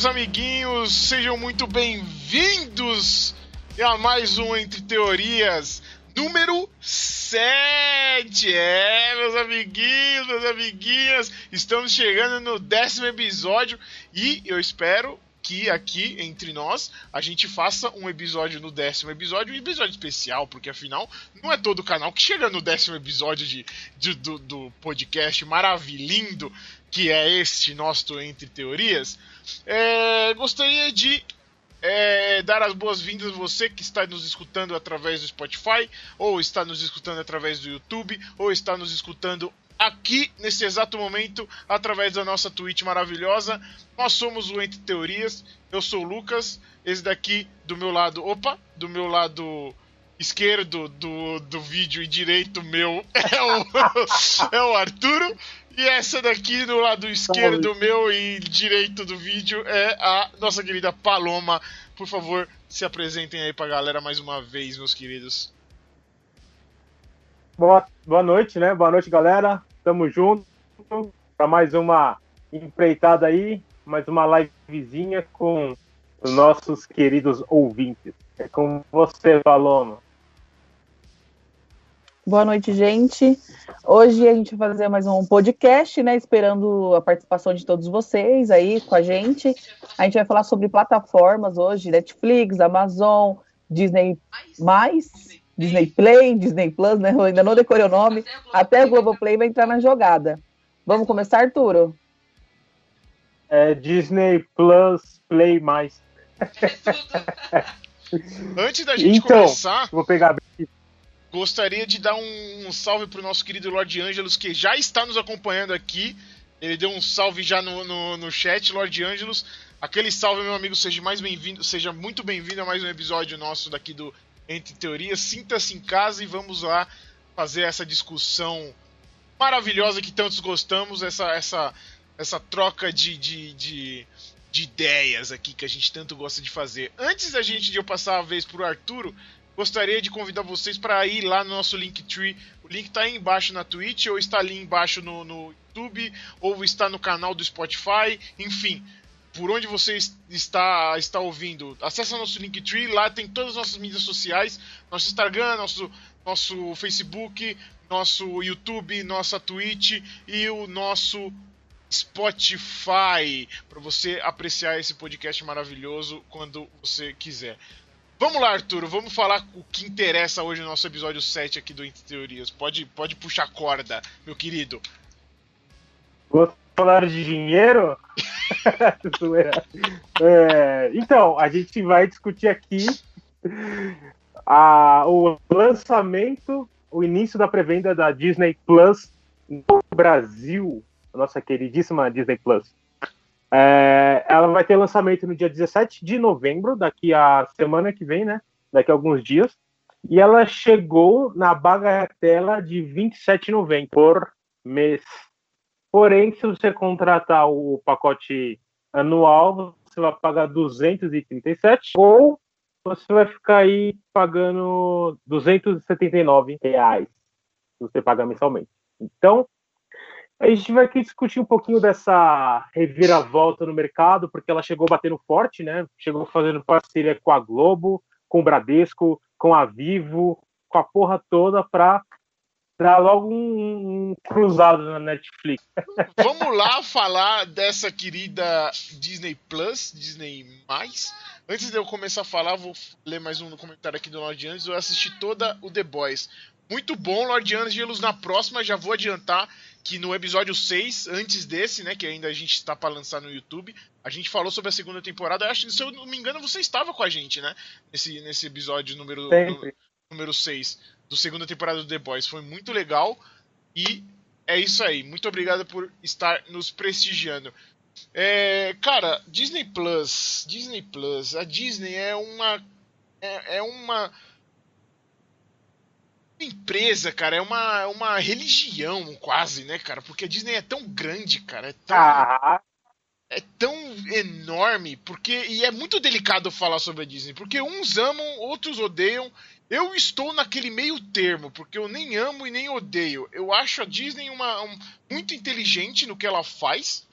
meus amiguinhos, sejam muito bem-vindos a mais um Entre Teorias número 7. É, meus amiguinhos, meus amiguinhas, estamos chegando no décimo episódio e eu espero que aqui entre nós a gente faça um episódio no décimo episódio, um episódio especial, porque afinal não é todo canal que chega no décimo episódio de, de do, do, podcast maravilhindo que é este nosso Entre Teorias. É, gostaria de é, dar as boas-vindas a você que está nos escutando através do Spotify, ou está nos escutando através do YouTube, ou está nos escutando aqui nesse exato momento através da nossa Twitch maravilhosa. Nós somos o Entre Teorias. Eu sou o Lucas. Esse daqui do meu lado, opa, do meu lado esquerdo do, do vídeo e direito meu é o, é o Arturo. E essa daqui do lado esquerdo meu e direito do vídeo é a nossa querida Paloma. Por favor, se apresentem aí pra galera mais uma vez, meus queridos. Boa, boa noite, né? Boa noite, galera. Tamo junto para mais uma empreitada aí, mais uma livezinha com os nossos queridos ouvintes. É com você, Paloma. Boa noite, gente. Hoje a gente vai fazer mais um podcast, né? Esperando a participação de todos vocês aí com a gente. A gente vai falar sobre plataformas hoje, Netflix, Amazon, Disney Disney Play, Disney Plus, né? Eu ainda não decorei o nome. Até o Globoplay vai entrar na jogada. Vamos começar, Arturo? É Disney Plus Play mais. Antes da gente então, começar, vou pegar gostaria de dar um, um salve pro nosso querido Lord Angelus, que já está nos acompanhando aqui. Ele deu um salve já no, no, no chat, Lord Angelus. Aquele salve, meu amigo, seja mais bem-vindo, seja muito bem-vindo a mais um episódio nosso daqui do entre teorias. Sinta-se em casa e vamos lá fazer essa discussão maravilhosa que tantos gostamos, essa, essa, essa troca de, de, de, de ideias aqui que a gente tanto gosta de fazer. Antes da gente de eu passar a vez pro Arturo, gostaria de convidar vocês para ir lá no nosso Linktree. O link está aí embaixo na Twitch, ou está ali embaixo no, no YouTube, ou está no canal do Spotify, enfim por onde você está, está ouvindo, acesse nosso Linktree, lá tem todas as nossas mídias sociais, nosso Instagram, nosso, nosso Facebook, nosso YouTube, nossa Twitch e o nosso Spotify, para você apreciar esse podcast maravilhoso quando você quiser. Vamos lá, Arturo, vamos falar o que interessa hoje no nosso episódio 7 aqui do Entre Teorias. Pode, pode puxar corda, meu querido. Vou falar de dinheiro? é, então, a gente vai discutir aqui a, o lançamento, o início da pré-venda da Disney Plus no Brasil, a nossa queridíssima Disney Plus. É, ela vai ter lançamento no dia 17 de novembro, daqui a semana que vem, né? Daqui a alguns dias. E ela chegou na bagatela de R$ 27,90 por mês. Porém, se você contratar o pacote anual, você vai pagar 237 ou você vai ficar aí pagando 279 reais se você pagar mensalmente. Então, a gente vai aqui discutir um pouquinho dessa reviravolta no mercado, porque ela chegou batendo forte, né? Chegou fazendo parceria com a Globo, com o Bradesco, com a Vivo, com a porra toda para Dá logo um, um, cruzado na Netflix. Vamos lá falar dessa querida Disney Plus, Disney Mais. Antes de eu começar a falar, vou ler mais um comentário aqui do Lord Angelos. Eu assisti toda o The Boys. Muito bom, Lord Angelos. Na próxima, já vou adiantar que no episódio 6, antes desse, né, que ainda a gente está para lançar no YouTube, a gente falou sobre a segunda temporada. Eu acho que, se eu não me engano, você estava com a gente, né? Nesse, nesse episódio número, número 6 do segunda temporada do The Boys. Foi muito legal e é isso aí. Muito obrigado por estar nos prestigiando. É, cara, Disney Plus, Disney Plus, a Disney é uma é, é uma empresa, cara, é uma, uma religião quase, né, cara? Porque a Disney é tão grande, cara, é tão, ah. é tão enorme, porque e é muito delicado falar sobre a Disney, porque uns amam, outros odeiam, eu estou naquele meio termo, porque eu nem amo e nem odeio. Eu acho a Disney uma, um, muito inteligente no que ela faz.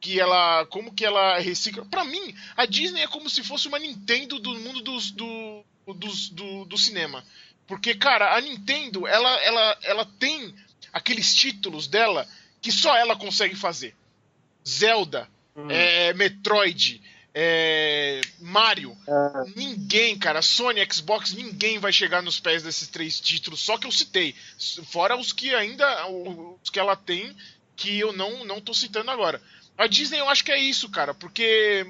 que ela, como que ela recicla. Para mim, a Disney é como se fosse uma Nintendo do mundo dos, do, dos, do, do cinema. Porque, cara, a Nintendo, ela, ela, ela tem aqueles títulos dela que só ela consegue fazer. Zelda, hum. é, Metroid, é, Mario. É. Ninguém, cara, Sony, Xbox, ninguém vai chegar nos pés desses três títulos, só que eu citei. Fora os que ainda. Os que ela tem, que eu não, não tô citando agora. A Disney eu acho que é isso, cara, porque.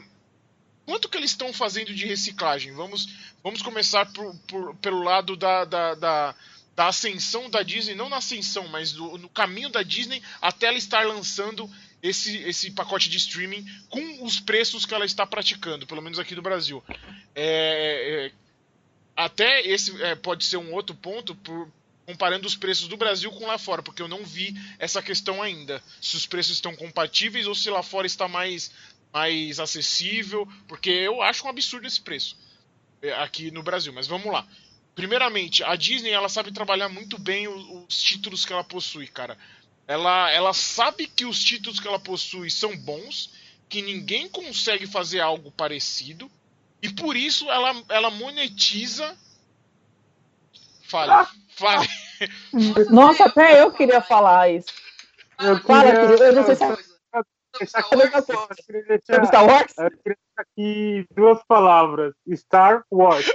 Quanto que eles estão fazendo de reciclagem? Vamos, vamos começar por, por, pelo lado da, da, da, da, ascensão da Disney, não na ascensão, mas do, no caminho da Disney até ela estar lançando esse, esse pacote de streaming com os preços que ela está praticando, pelo menos aqui no Brasil. É, é, até esse é, pode ser um outro ponto por, comparando os preços do Brasil com lá fora, porque eu não vi essa questão ainda. Se os preços estão compatíveis ou se lá fora está mais, mais acessível, porque eu acho um absurdo esse preço é, aqui no Brasil. Mas vamos lá. Primeiramente, a Disney ela sabe trabalhar muito bem os, os títulos que ela possui, cara. Ela, ela sabe que os títulos que ela possui são bons, que ninguém consegue fazer algo parecido, e por isso ela, ela monetiza. Fale, fale. Nossa, até eu queria falar isso. Eu Fala, queria... eu não sei se é. Star Wars? Eu queria aqui duas palavras: Star Wars.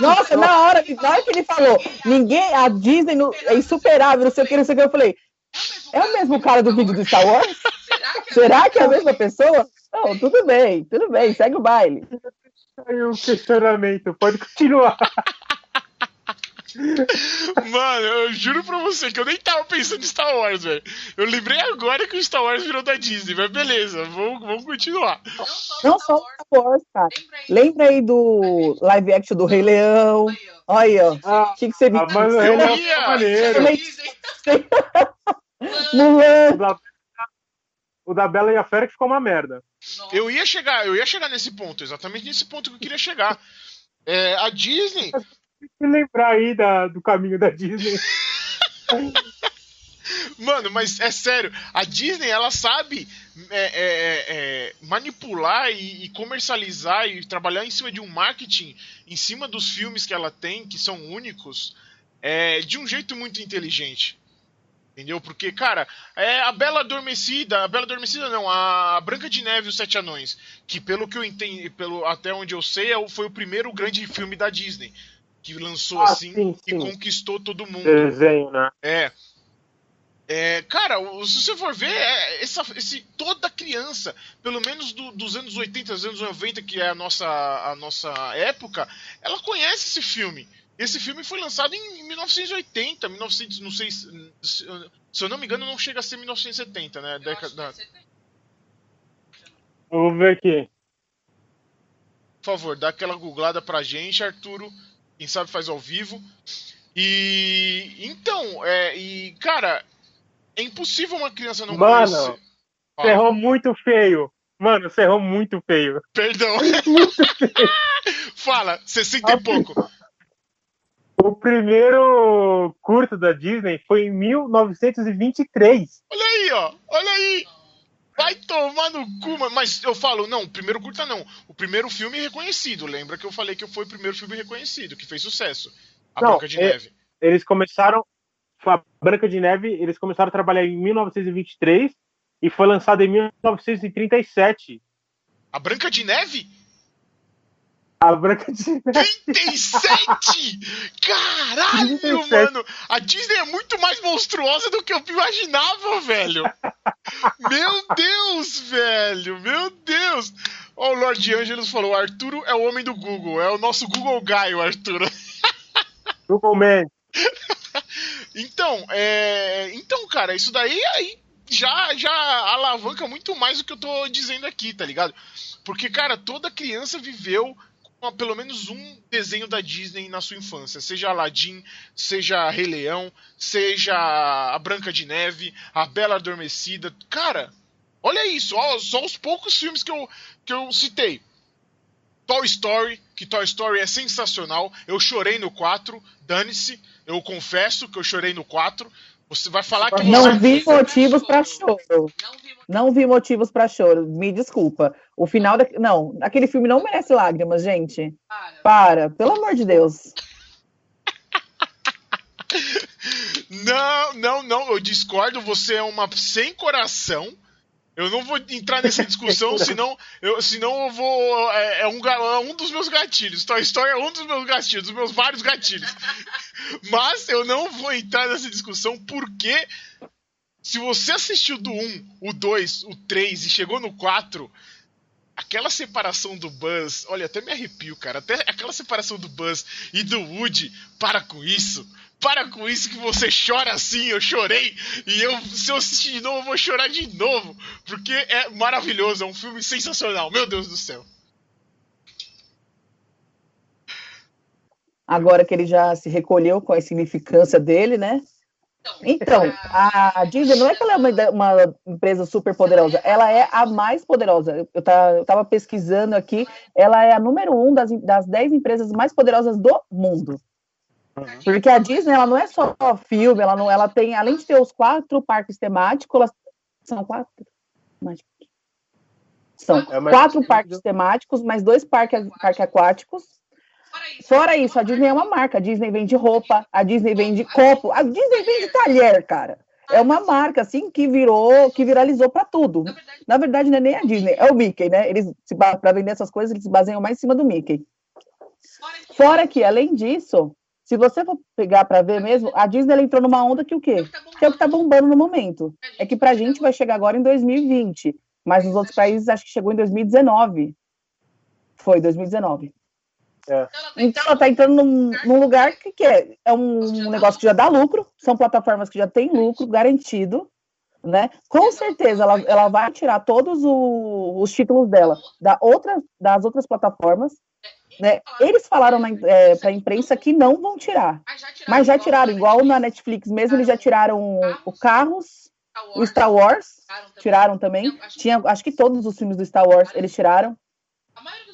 Nossa, na hora, na hora que ele falou, ninguém, a Disney é insuperável, não sei o que, não sei o que, eu falei, é o mesmo cara do vídeo do Star Wars? Será que é a mesma pessoa? Não, tudo bem, tudo bem, segue o baile. Saiu um questionamento, pode continuar. Mano, eu juro pra você que eu nem tava pensando em Star Wars, velho. Eu lembrei agora que o Star Wars virou da Disney, mas beleza, vamos, vamos continuar. Não só Star Wars, cara. Lembra aí do live action do Rei Leão? Olha, o ah, que, que você me ah, mas o Rei Leão é. Mulan. O da Bela e a Fera que ficou uma merda. Eu ia chegar, eu ia chegar nesse ponto, exatamente nesse ponto que eu queria chegar. É, a Disney se lembrar aí da, do caminho da Disney. Mano, mas é sério, a Disney ela sabe é, é, é, é, manipular e, e, comercializar e trabalhar em cima de um marketing, em cima dos filmes que ela tem, que são únicos, é, de um jeito muito inteligente. Entendeu? Porque, cara, é a Bela Adormecida, a Bela Adormecida não, a Branca de Neve e os Sete Anões, que pelo que eu entendi, pelo, até onde eu sei, é foi o primeiro grande filme da Disney que lançou ah, assim sim, sim. e conquistou todo mundo. Desenho, né? É. É, cara, se você for ver, é, essa, esse, toda criança, pelo menos do, dos anos 80, dos anos 90, que é a nossa, a nossa época, ela conhece esse filme. Esse filme foi lançado em 1980, 1900, não sei se, se eu não me engano, não chega a ser 1970, né? Década. Vamos ver aqui. Por favor, dá aquela googlada pra gente, Arturo. Quem sabe faz ao vivo. E então, é, e cara, é impossível uma criança não Mano, conhecer. Mano, errou muito feio. Mano, você errou muito feio. Perdão. muito feio. Fala, 60 e pouco. O primeiro curto da Disney foi em 1923. Olha aí, ó. Olha aí. Vai tomar no cu, mas eu falo, não, o primeiro curta não. O primeiro filme reconhecido. Lembra que eu falei que foi o primeiro filme reconhecido, que fez sucesso. A não, Branca de é, Neve. Eles começaram. A Branca de Neve, eles começaram a trabalhar em 1923 e foi lançado em 1937. A Branca de Neve? A Branca de Neve. 37! Caralho, 37. mano! A Disney é muito mais monstruosa do que eu imaginava, velho! Meu Deus, velho! Meu Deus! Ó, o Lord Angelos falou: Arturo é o homem do Google, é o nosso Google Guy, o Arturo. Google Man. então, é... então, cara, isso daí aí já, já alavanca muito mais do que eu tô dizendo aqui, tá ligado? Porque, cara, toda criança viveu pelo menos um desenho da Disney na sua infância, seja Aladdin, seja Rei Leão, seja a Branca de Neve, a Bela Adormecida. Cara, olha isso, ó, só os poucos filmes que eu, que eu citei. Toy Story, que Toy Story é sensacional. Eu chorei no 4, dane-se. Eu confesso que eu chorei no 4. Você vai falar que Não você... vi motivos para choro. Não vi motivos para choro. Me desculpa. O final da... não, aquele filme não merece lágrimas, gente. Para, pelo amor de Deus. Não, não, não, eu discordo. Você é uma sem coração. Eu não vou entrar nessa discussão, senão eu, senão eu vou. É, é um, é um dos meus gatilhos. Toy Story é um dos meus gatilhos, dos meus vários gatilhos. Mas eu não vou entrar nessa discussão porque se você assistiu do 1, o 2, o 3 e chegou no 4, aquela separação do Buzz, olha, até me arrepio, cara. Até aquela separação do Buzz e do Woody, para com isso. Para com isso que você chora assim, eu chorei. E eu, se eu assistir de novo, eu vou chorar de novo. Porque é maravilhoso, é um filme sensacional. Meu Deus do céu. Agora que ele já se recolheu com a insignificância dele, né? Então, a Disney não é que ela é uma, uma empresa super poderosa, ela é a mais poderosa. Eu, tá, eu tava pesquisando aqui, ela é a número um das, das dez empresas mais poderosas do mundo. Porque a Disney, ela não é só filme, ela não, ela tem, além de ter os quatro parques temáticos, elas, são quatro? São é quatro parques temáticos, mais dois parques, parques aquáticos. Fora isso, a Disney é uma marca. A Disney vende roupa, a Disney vende copo, a Disney vende talher, cara. É uma marca assim que virou, que viralizou para tudo. Na verdade, não é nem a Disney, é o Mickey, né? Eles para vender essas coisas, eles se baseiam mais em cima do Mickey. Fora que, além disso, se você for pegar para ver mesmo, a Disney entrou numa onda que o quê? Que é o que está bombando no momento. É que para a gente vai chegar agora em 2020, mas nos outros países acho que chegou em 2019. Foi 2019. É. Então ela está entrando num, num, lugar que, que é, é um negócio que já dá lucro, são plataformas que já têm lucro garantido, né? Com certeza ela, ela vai tirar todos o, os títulos dela da outra, das outras plataformas. Né? Eles falaram é, para a imprensa que não vão tirar, mas já tiraram, igual na Netflix mesmo, eles já tiraram o Carros, o Star Wars, tiraram também. Tinha, acho que todos os filmes do Star Wars eles tiraram.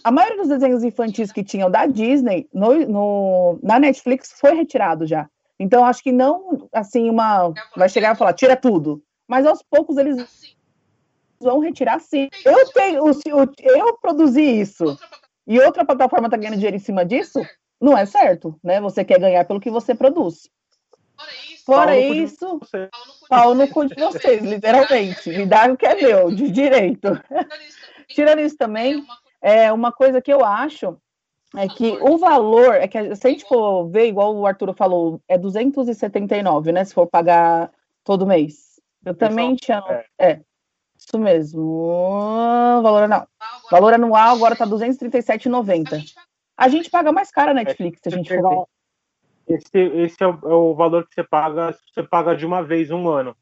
A maioria dos desenhos infantis que tinham da Disney no, no, na Netflix foi retirado já. Então, acho que não, assim, uma. Vai chegar e falar, tira tudo. Mas aos poucos eles vão retirar sim. Eu tenho. Eu produzi isso. E outra plataforma está ganhando dinheiro em cima disso? Não é certo, né? Você quer ganhar pelo que você produz. Fora isso, pau no cu de vocês, literalmente. Me dá o que é meu, de direito. Tirando isso também, é uma coisa que eu acho é que o valor, é que se a gente for ver, igual o Arturo falou, é 279, né? Se for pagar todo mês. Eu também tinha. É. é, isso mesmo. Valor anual. Valor anual agora tá 237,90. A gente paga mais caro a Netflix, se a gente for ver. Esse, esse é, o, é o valor que você paga, você paga de uma vez um ano.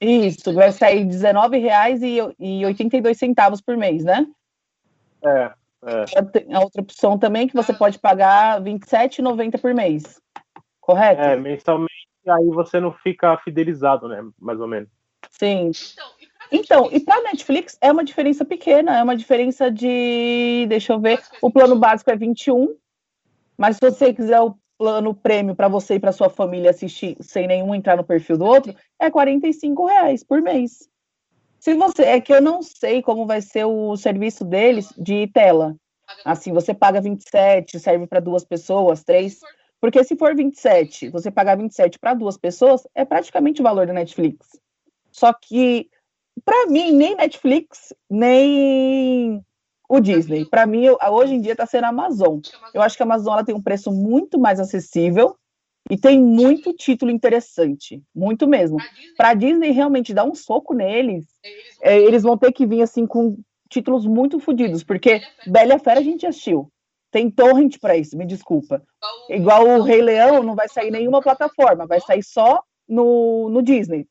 Isso, vai sair R$19,82 por mês, né? É, é. A outra opção também que você pode pagar R$27,90 por mês. Correto? É, mensalmente, aí você não fica fidelizado, né? Mais ou menos. Sim. Então, e para Netflix é uma diferença pequena, é uma diferença de, deixa eu ver, o plano básico é 21, mas se você quiser o plano prêmio para você e para sua família assistir sem nenhum entrar no perfil do outro, é 45 reais por mês. Se você é que eu não sei como vai ser o serviço deles de tela. Assim, você paga 27, serve para duas pessoas, três. Porque se for 27, você pagar 27 para duas pessoas, é praticamente o valor da Netflix. Só que, para mim, nem Netflix, nem o Disney. Para mim, hoje em dia está sendo a Amazon. Eu acho que a Amazon ela tem um preço muito mais acessível e tem muito título interessante, muito mesmo. Para Disney realmente dar um soco neles, é, eles vão ter que vir assim com títulos muito fodidos, porque Bela Fera a gente assistiu. Tem torrent para isso, me desculpa. Igual o Rei Leão, não vai sair nenhuma plataforma, vai sair só no, no Disney.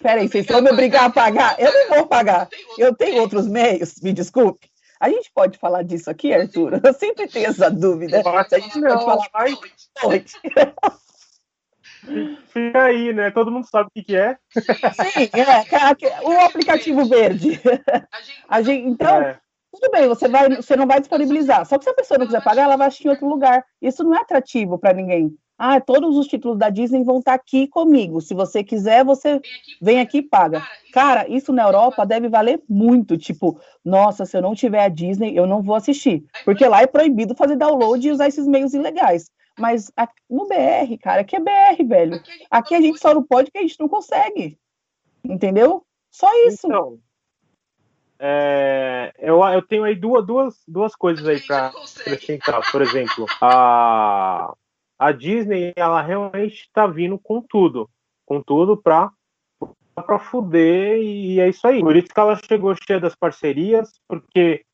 Peraí, vocês vão me obrigar a pagar? Eu não vou pagar. Eu tenho outros meios, me desculpe. A gente pode falar disso aqui, Arthur? Eu sempre tenho essa dúvida. Se a gente não, pode falar mais, pode. Fica aí, né? Todo mundo sabe o que, é. Sim, é, o aplicativo verde. A gente, então, é. tudo bem, você, vai, você não vai disponibilizar. Só que se a pessoa não quiser pagar, ela vai assistir em outro lugar. Isso não é atrativo para ninguém. Ah, todos os títulos da Disney vão estar tá aqui comigo. Se você quiser, você vem aqui e paga. Cara, isso na Europa deve valer muito. Tipo, nossa, se eu não tiver a Disney, eu não vou assistir. Porque lá é proibido fazer download e usar esses meios ilegais. Mas no BR, cara, aqui é BR, velho. Aqui a gente só não pode porque a gente não consegue. Entendeu? Só isso. Então, é, eu, eu tenho aí duas, duas, duas coisas aí para acrescentar. Por exemplo, a a Disney ela realmente está vindo com tudo, com tudo para para fuder e é isso aí. Por isso que ela chegou cheia das parcerias, porque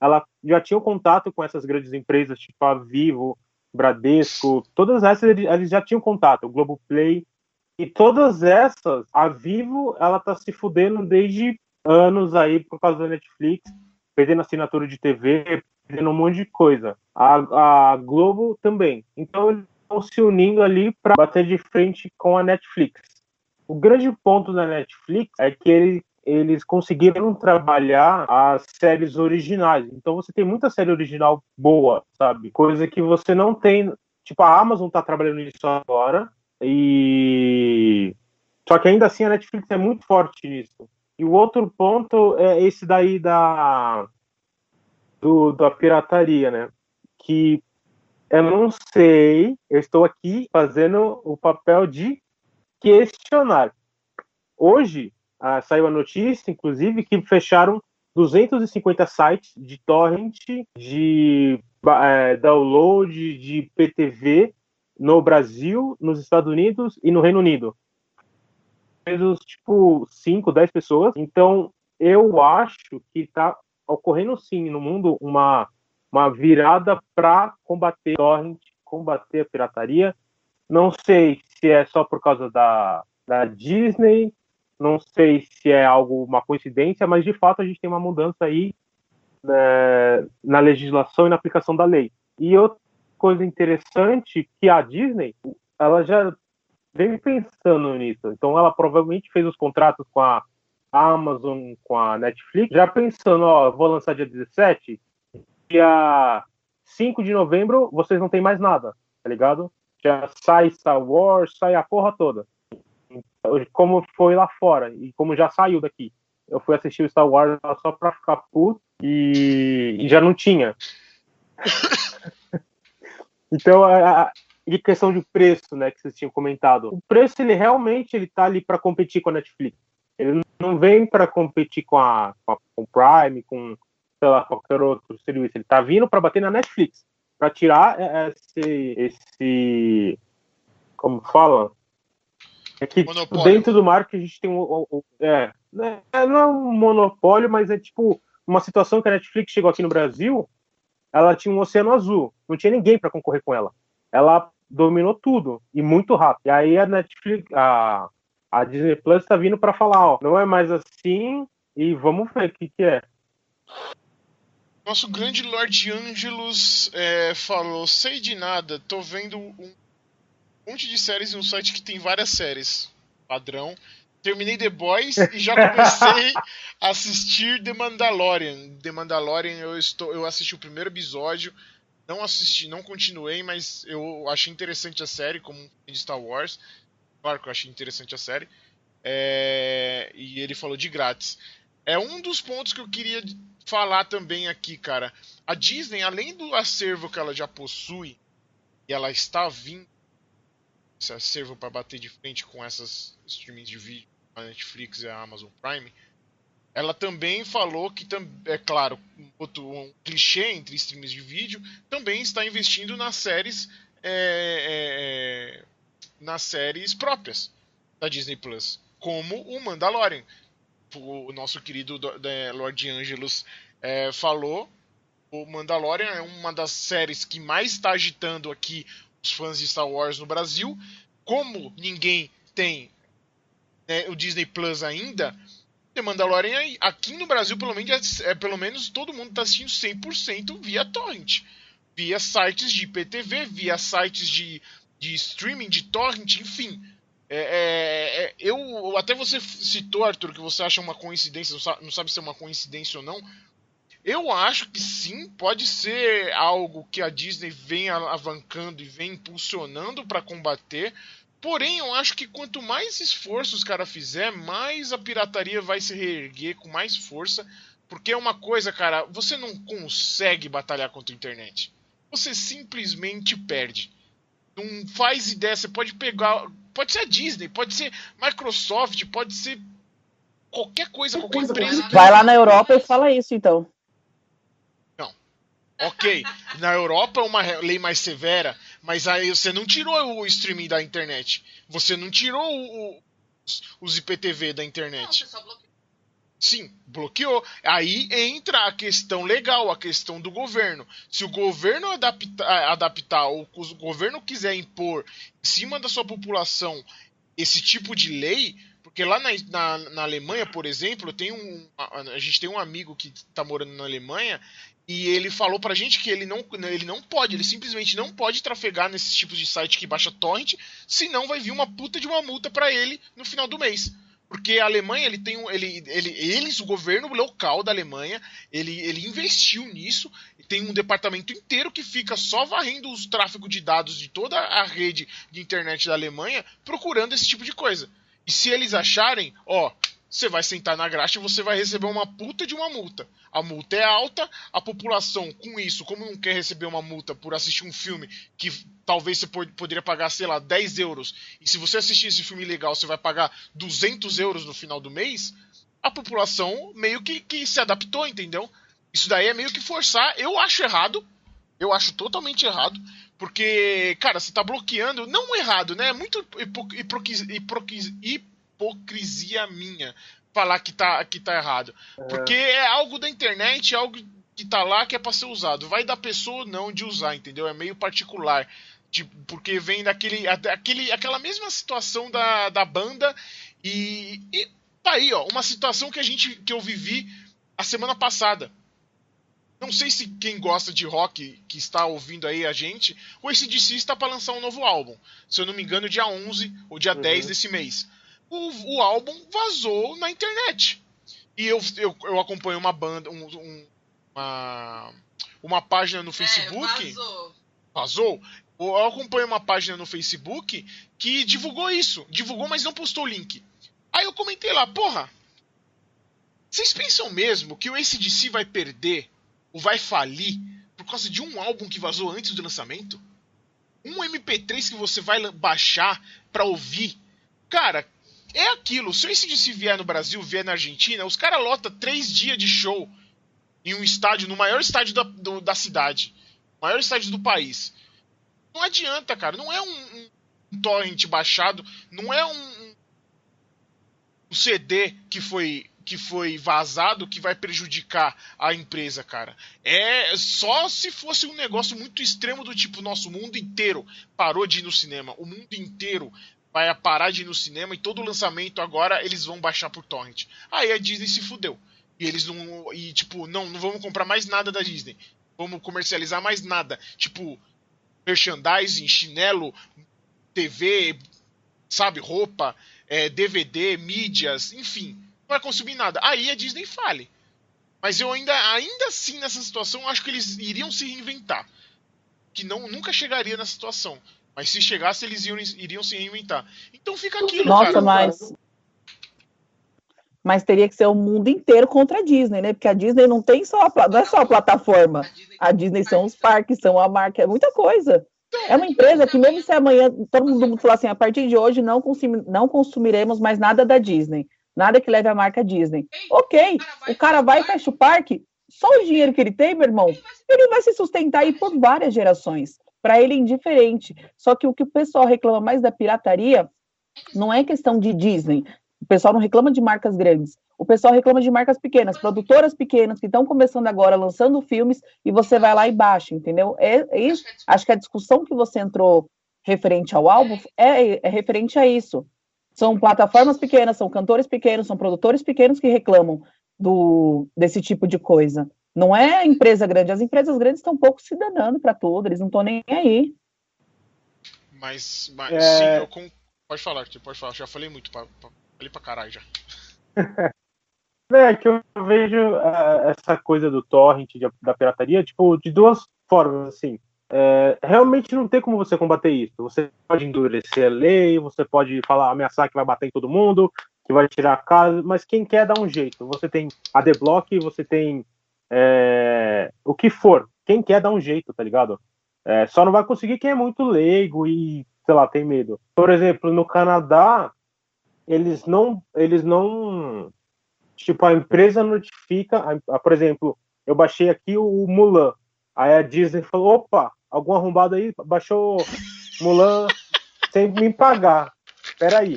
ela já tinha um contato com essas grandes empresas, tipo a Vivo, Bradesco, todas essas eles já tinham contato, o Globoplay, e todas essas, a Vivo, ela tá se fudendo desde anos aí por causa da Netflix, perdendo assinatura de TV, perdendo um monte de coisa. A, a Globo também. Então estão se unindo ali para bater de frente com a Netflix. O grande ponto da Netflix é que ele, eles conseguiram trabalhar as séries originais. Então você tem muita série original boa, sabe? Coisa que você não tem. Tipo, a Amazon está trabalhando nisso agora. E. Só que ainda assim a Netflix é muito forte nisso. E o outro ponto é esse daí da. Do, da pirataria, né? Que eu não sei, eu estou aqui fazendo o papel de questionar. Hoje, ah, saiu a notícia, inclusive, que fecharam 250 sites de torrent, de é, download, de PTV no Brasil, nos Estados Unidos e no Reino Unido. Tipo, 5, 10 pessoas. Então, eu acho que está ocorrendo sim no mundo uma uma virada para combater torrent, combater a pirataria. Não sei se é só por causa da, da Disney, não sei se é algo uma coincidência, mas de fato a gente tem uma mudança aí né, na legislação e na aplicação da lei. E outra coisa interessante que a Disney, ela já vem pensando nisso. Então ela provavelmente fez os contratos com a Amazon, com a Netflix, já pensando, ó, vou lançar dia 17, dia 5 de novembro, vocês não tem mais nada, tá ligado? Já sai Star Wars, sai a porra toda. Como foi lá fora, e como já saiu daqui. Eu fui assistir o Star Wars só pra ficar puto e, e já não tinha. então, a, a, e questão de preço, né, que vocês tinham comentado. O preço, ele realmente ele tá ali para competir com a Netflix. Ele não vem para competir com a, com a com Prime, com sei lá, qualquer outro serviço. Ele tá vindo para bater na Netflix, para tirar esse, esse. Como fala? É que tipo, dentro do marco a gente tem um. um é, né, não é um monopólio, mas é tipo uma situação que a Netflix chegou aqui no Brasil, ela tinha um oceano azul, não tinha ninguém para concorrer com ela. Ela dominou tudo e muito rápido. E aí a Netflix, a, a Disney Plus está vindo para falar, ó, não é mais assim e vamos ver o que, que é. Nosso grande Lord Angelus é, falou: sei de nada, tô vendo um monte de séries em um site que tem várias séries. Padrão. Terminei The Boys e já comecei a assistir The Mandalorian. The Mandalorian eu estou, eu assisti o primeiro episódio, não assisti, não continuei, mas eu achei interessante a série como de Star Wars. Claro que eu achei interessante a série. É, e ele falou de grátis. É um dos pontos que eu queria falar também aqui, cara. A Disney, além do acervo que ela já possui, e ela está vindo esse acervo para bater de frente com essas streamings de vídeo, a Netflix e a Amazon Prime, ela também falou que, é claro, outro, um clichê entre streams de vídeo, também está investindo nas séries é, é, é nas séries próprias da Disney Plus, como o Mandalorian o nosso querido Lord Angelus é, falou, o Mandalorian é uma das séries que mais está agitando aqui os fãs de Star Wars no Brasil. Como ninguém tem né, o Disney Plus ainda, The Mandalorian aqui no Brasil, pelo menos, é, pelo menos todo mundo está assistindo 100% via torrent. Via sites de IPTV, via sites de, de streaming, de torrent, enfim. É, é, é, eu até você citou, Arthur, que você acha uma coincidência, não sabe, não sabe se é uma coincidência ou não. Eu acho que sim, pode ser algo que a Disney vem alavancando e vem impulsionando para combater. Porém, eu acho que quanto mais esforço os caras fizer, mais a pirataria vai se reerguer com mais força. Porque é uma coisa, cara, você não consegue batalhar contra a internet. Você simplesmente perde. Não faz ideia, você pode pegar. Pode ser a Disney, pode ser Microsoft, pode ser qualquer coisa, qualquer empresa. Vai lá na Europa e fala isso, então. Ok, na Europa é uma lei mais severa, mas aí você não tirou o streaming da internet. Você não tirou o, os IPTV da internet. Não, você só bloqueou. Sim, bloqueou. Aí entra a questão legal, a questão do governo. Se o governo adaptar, adaptar ou o governo quiser impor em cima da sua população esse tipo de lei, porque lá na, na, na Alemanha, por exemplo, tem um, a, a, gente tem um amigo que está morando na Alemanha e ele falou pra gente que ele não, ele não pode, ele simplesmente não pode trafegar nesses tipos de site que baixa torrent, senão vai vir uma puta de uma multa para ele no final do mês. Porque a Alemanha, ele tem um, ele, ele, eles, o governo local da Alemanha, ele, ele investiu nisso, tem um departamento inteiro que fica só varrendo os tráfego de dados de toda a rede de internet da Alemanha, procurando esse tipo de coisa. E se eles acharem, ó, você vai sentar na graxa e você vai receber uma puta de uma multa. A multa é alta, a população, com isso, como não quer receber uma multa por assistir um filme que talvez você poderia pagar, sei lá, 10 euros, e se você assistir esse filme legal, você vai pagar 200 euros no final do mês, a população meio que, que se adaptou, entendeu? Isso daí é meio que forçar. Eu acho errado. Eu acho totalmente errado. Porque, cara, você tá bloqueando. Não errado, né? É muito hipocrisia minha falar que tá, que tá errado. É. Porque é algo da internet, é algo que tá lá que é pra ser usado. Vai da pessoa não de usar, entendeu? É meio particular. Tipo, porque vem daquele. Aquele, aquela mesma situação da, da banda e, e tá aí, ó. Uma situação que a gente. que eu vivi a semana passada. Não sei se quem gosta de rock que está ouvindo aí a gente, o ACDC está para lançar um novo álbum. Se eu não me engano, dia 11 ou dia uhum. 10 desse mês o, o álbum vazou na internet. E eu, eu, eu acompanho uma banda, um, um, uma, uma página no é, Facebook. É, vazou. Vazou? Eu acompanho uma página no Facebook que divulgou isso. Divulgou, mas não postou o link. Aí eu comentei lá, porra. Vocês pensam mesmo que o ACDC vai perder ou vai falir por causa de um álbum que vazou antes do lançamento? Um MP3 que você vai baixar pra ouvir? Cara, é aquilo. Se o ACDC vier no Brasil, vier na Argentina, os caras lotam três dias de show em um estádio, no maior estádio da, do, da cidade. Maior estádio do país. Não adianta, cara. Não é um, um torrent baixado, não é um, um CD que foi que foi vazado que vai prejudicar a empresa, cara. É só se fosse um negócio muito extremo do tipo nosso mundo inteiro parou de ir no cinema, o mundo inteiro vai parar de ir no cinema e todo lançamento agora eles vão baixar por torrent. Aí a Disney se fudeu. E eles não. E tipo, não, não vamos comprar mais nada da Disney. Vamos comercializar mais nada. Tipo, merchandising, chinelo, TV, sabe, roupa, é, DVD, mídias, enfim. Não vai consumir nada. Aí a Disney fale. Mas eu ainda, ainda assim, nessa situação, acho que eles iriam se reinventar. Que não, nunca chegaria nessa situação. Mas se chegasse, eles iam, iriam se reinventar. Então fica aquilo, Nossa, cara. mas. Mas teria que ser o mundo inteiro contra a Disney, né? Porque a Disney não tem só a, não é só a plataforma. A Disney são os parques, são a marca, é muita coisa. É uma empresa que, mesmo se amanhã todo mundo falar assim, a partir de hoje não, consumi, não consumiremos mais nada da Disney, nada que leve a marca Disney. Ok, o cara vai e fecha o parque, só o dinheiro que ele tem, meu irmão, ele vai se sustentar aí por várias gerações para ele é indiferente. Só que o que o pessoal reclama mais da pirataria não é questão de Disney. O pessoal não reclama de marcas grandes. O pessoal reclama de marcas pequenas, produtoras pequenas que estão começando agora, lançando filmes, e você vai lá e baixa, entendeu? É, é isso. Acho que a discussão que você entrou referente ao álbum é, é referente a isso. São plataformas pequenas, são cantores pequenos, são produtores pequenos que reclamam do, desse tipo de coisa. Não é a empresa grande, as empresas grandes estão um pouco se danando para tudo, eles não estão nem aí. Mas, mas é... sim, eu com... pode falar, pode falar, já falei muito, pra, pra... falei pra caralho já. É que eu vejo uh, essa coisa do torrent, de, da pirataria, tipo, de duas formas, assim. É, realmente não tem como você combater isso. Você pode endurecer a lei, você pode falar, ameaçar que vai bater em todo mundo, que vai tirar a casa, mas quem quer dar um jeito. Você tem a Deblock, você tem é, o que for. Quem quer dar um jeito, tá ligado? É, só não vai conseguir quem é muito leigo e, sei lá, tem medo. Por exemplo, no Canadá, eles não, eles não, tipo, a empresa notifica, a, a, por exemplo, eu baixei aqui o Mulan, aí a Disney falou, opa, algum arrombado aí baixou Mulan sem me pagar, peraí.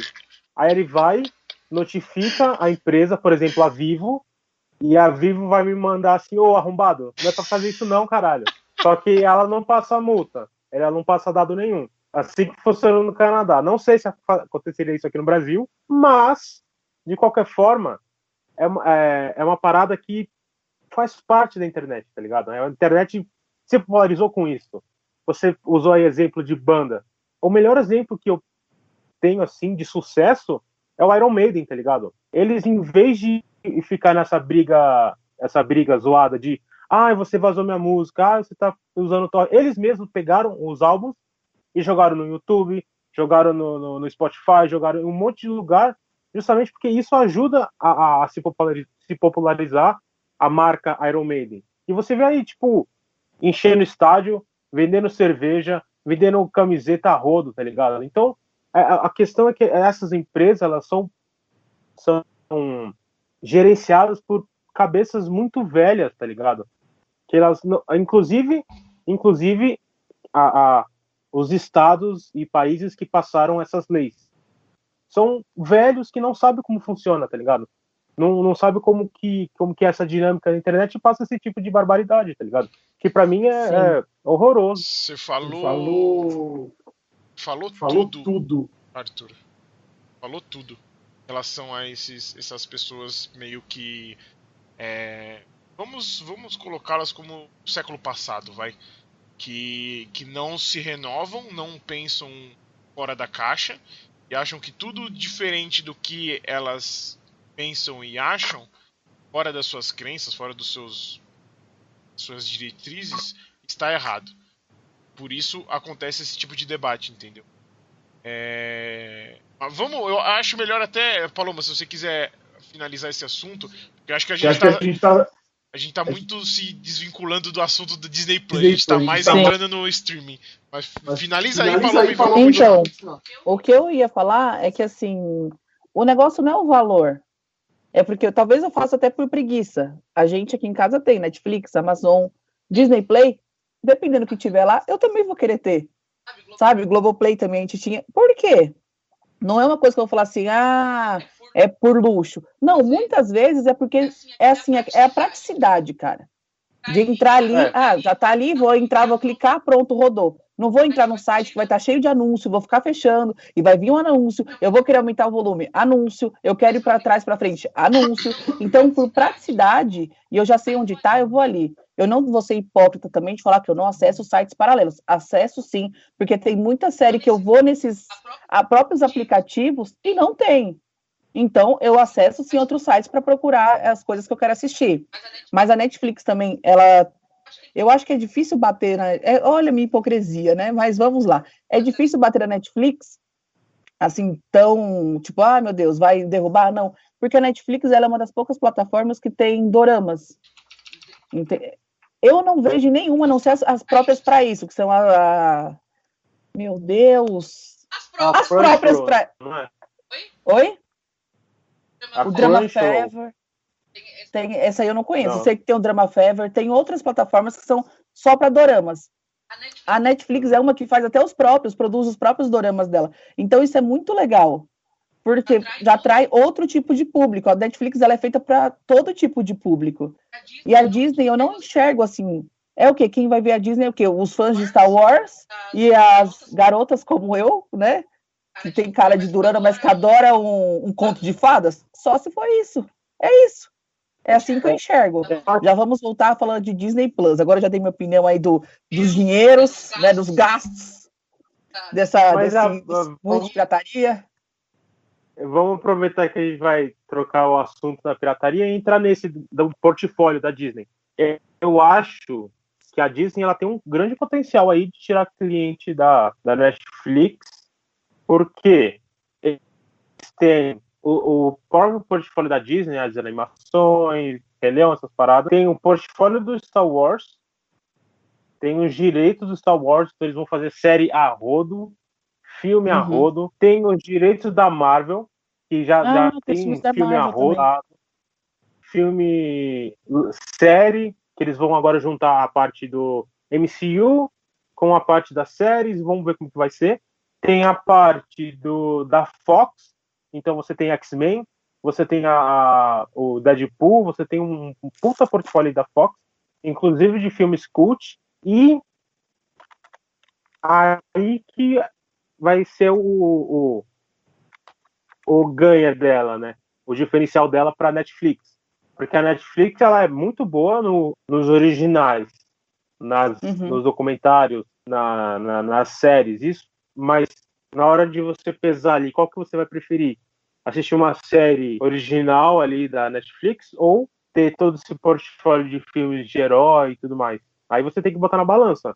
Aí ele vai, notifica a empresa, por exemplo, a Vivo, e a Vivo vai me mandar assim, ô arrombado, não é pra fazer isso não, caralho. Só que ela não passa multa, ela não passa dado nenhum. Assim que funcionou no Canadá. Não sei se aconteceria isso aqui no Brasil, mas, de qualquer forma, é, é, é uma parada que faz parte da internet, tá ligado? A internet se popularizou com isso. Você usou aí exemplo de banda. O melhor exemplo que eu tenho, assim, de sucesso é o Iron Maiden, tá ligado? Eles, em vez de ficar nessa briga, essa briga zoada de ah, você vazou minha música, ah, você tá usando. Eles mesmos pegaram os álbuns e jogaram no YouTube, jogaram no, no, no, Spotify, jogaram em um monte de lugar, justamente porque isso ajuda a, a, a se, popularizar, se, popularizar, a marca Iron Maiden. E você vê aí, tipo, enchendo estádio, vendendo cerveja, vendendo camiseta a rodo, tá ligado? Então, a, a questão é que essas empresas, elas são, são gerenciadas por cabeças muito velhas, tá ligado? Que elas, inclusive, inclusive a, a, os estados e países que passaram essas leis são velhos que não sabem como funciona, tá ligado? Não, não sabe como que como que é essa dinâmica da internet passa esse tipo de barbaridade, tá ligado? Que para mim é, é, horroroso. Você falou falou falou, falou tudo, tudo, Arthur. Falou tudo relação a esses, essas pessoas meio que é, vamos vamos colocá-las como século passado, vai, que que não se renovam, não pensam fora da caixa e acham que tudo diferente do que elas pensam e acham fora das suas crenças, fora dos seus suas diretrizes está errado. Por isso acontece esse tipo de debate, entendeu? É... Vamos, eu acho melhor até, Paloma, se você quiser finalizar esse assunto, porque eu acho que a gente está. A gente tá... A gente tá muito se desvinculando do assunto do Disney Plus. Disney a gente tá mais sim. entrando no streaming. Mas, Mas finaliza, finaliza aí, Paloma. Então, o que eu ia falar é que assim, o negócio não é o valor. É porque talvez eu faça até por preguiça. A gente aqui em casa tem Netflix, Amazon, Disney Play. Dependendo do que tiver lá, eu também vou querer ter. Sabe, Globoplay também a gente tinha. Por quê? Não é uma coisa que eu vou falar assim, ah, é por luxo. Não, muitas vezes é porque é assim, é a praticidade, cara. De entrar ali, é. ah, já tá ali, vou entrar, vou clicar, pronto, rodou. Não vou entrar no site que vai estar tá cheio de anúncio, vou ficar fechando e vai vir um anúncio. Eu vou querer aumentar o volume, anúncio. Eu quero ir para trás, para frente, anúncio. Então, por praticidade, e eu já sei onde está, eu vou ali. Eu não vou ser hipócrita também de falar que eu não acesso sites paralelos. Acesso sim, porque tem muita série que eu vou nesses a, próprios aplicativos e não tem. Então, eu acesso sim outros sites para procurar as coisas que eu quero assistir. Mas a Netflix também, ela eu acho que é difícil bater na. É, olha a minha hipocrisia, né? Mas vamos lá. É difícil bater na Netflix, assim, tão. Tipo, ah, meu Deus, vai derrubar? Não. Porque a Netflix ela é uma das poucas plataformas que tem doramas. Eu não vejo nenhuma, a não ser as, as próprias para isso, que são a, a. Meu Deus! As, pró as próprias para. É? Oi? o Drama Fever. Tem, essa aí eu não conheço. Não. Sei que tem o Drama Fever, tem outras plataformas que são só para doramas. A Netflix. a Netflix é uma que faz até os próprios, produz os próprios doramas dela. Então isso é muito legal, porque atrai já atrai outro tipo de público. A Netflix ela é feita para todo tipo de público. A e a Disney eu não enxergo assim. É o que? Quem vai ver a Disney é o quê? Os fãs de Star Wars e as garotas como eu, né? Que tem cara de durana, mas que adora um, um conto de fadas. Só se for isso. É isso. É assim que eu enxergo. Já vamos voltar falando de Disney Plus. Agora já dei minha opinião aí do, dos dinheiros, né, dos gastos dessa desse, a, a, pirataria. Vamos aproveitar que a gente vai trocar o assunto da pirataria e entrar nesse do portfólio da Disney. É, eu acho que a Disney ela tem um grande potencial aí de tirar cliente da, da Netflix, porque eles têm o, o próprio portfólio da Disney, as animações, Leão, essas paradas, tem o portfólio do Star Wars, tem os direitos do Star Wars, então eles vão fazer série a rodo, filme uhum. a rodo, tem os direitos da Marvel, que já, ah, já tem filme a rodo, filme, série, que eles vão agora juntar a parte do MCU com a parte das séries, vamos ver como que vai ser. Tem a parte do da Fox, então você tem X-Men, você tem a, a, o Deadpool, você tem um, um puta portfólio da Fox, inclusive de filmes cult, e aí que vai ser o, o, o ganha dela, né? O diferencial dela para Netflix. Porque a Netflix ela é muito boa no, nos originais, nas, uhum. nos documentários, na, na, nas séries, isso, mas na hora de você pesar ali, qual que você vai preferir? Assistir uma série original ali da Netflix ou ter todo esse portfólio de filmes de herói e tudo mais? Aí você tem que botar na balança.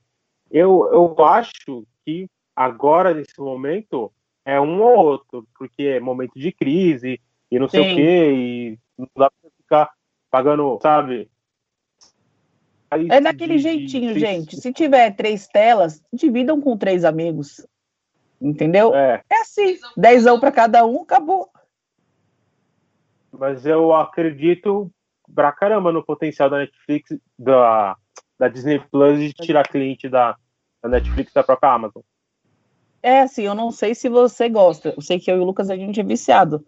Eu, eu acho que agora, nesse momento, é um ou outro, porque é momento de crise e não sei Sim. o quê, e não dá pra ficar pagando, sabe? Aí, é daquele de, jeitinho, de... gente. Se tiver três telas, dividam com três amigos. Entendeu? É, é assim. Dezão para cada um, acabou. Mas eu acredito pra caramba no potencial da Netflix, da, da Disney Plus de tirar cliente da, da Netflix da própria Amazon. É, assim, eu não sei se você gosta. Eu sei que eu e o Lucas a gente é viciado.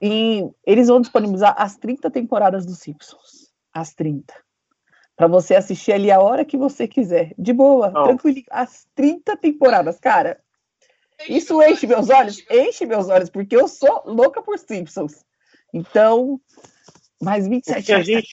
E eles vão disponibilizar as 30 temporadas dos Simpsons. As 30. Para você assistir ali a hora que você quiser. De boa, não. tranquilo. As 30 temporadas, cara. Isso enche meus olhos? Enche meus olhos, porque eu sou louca por Simpsons. Então, mais 27 anos. Gente,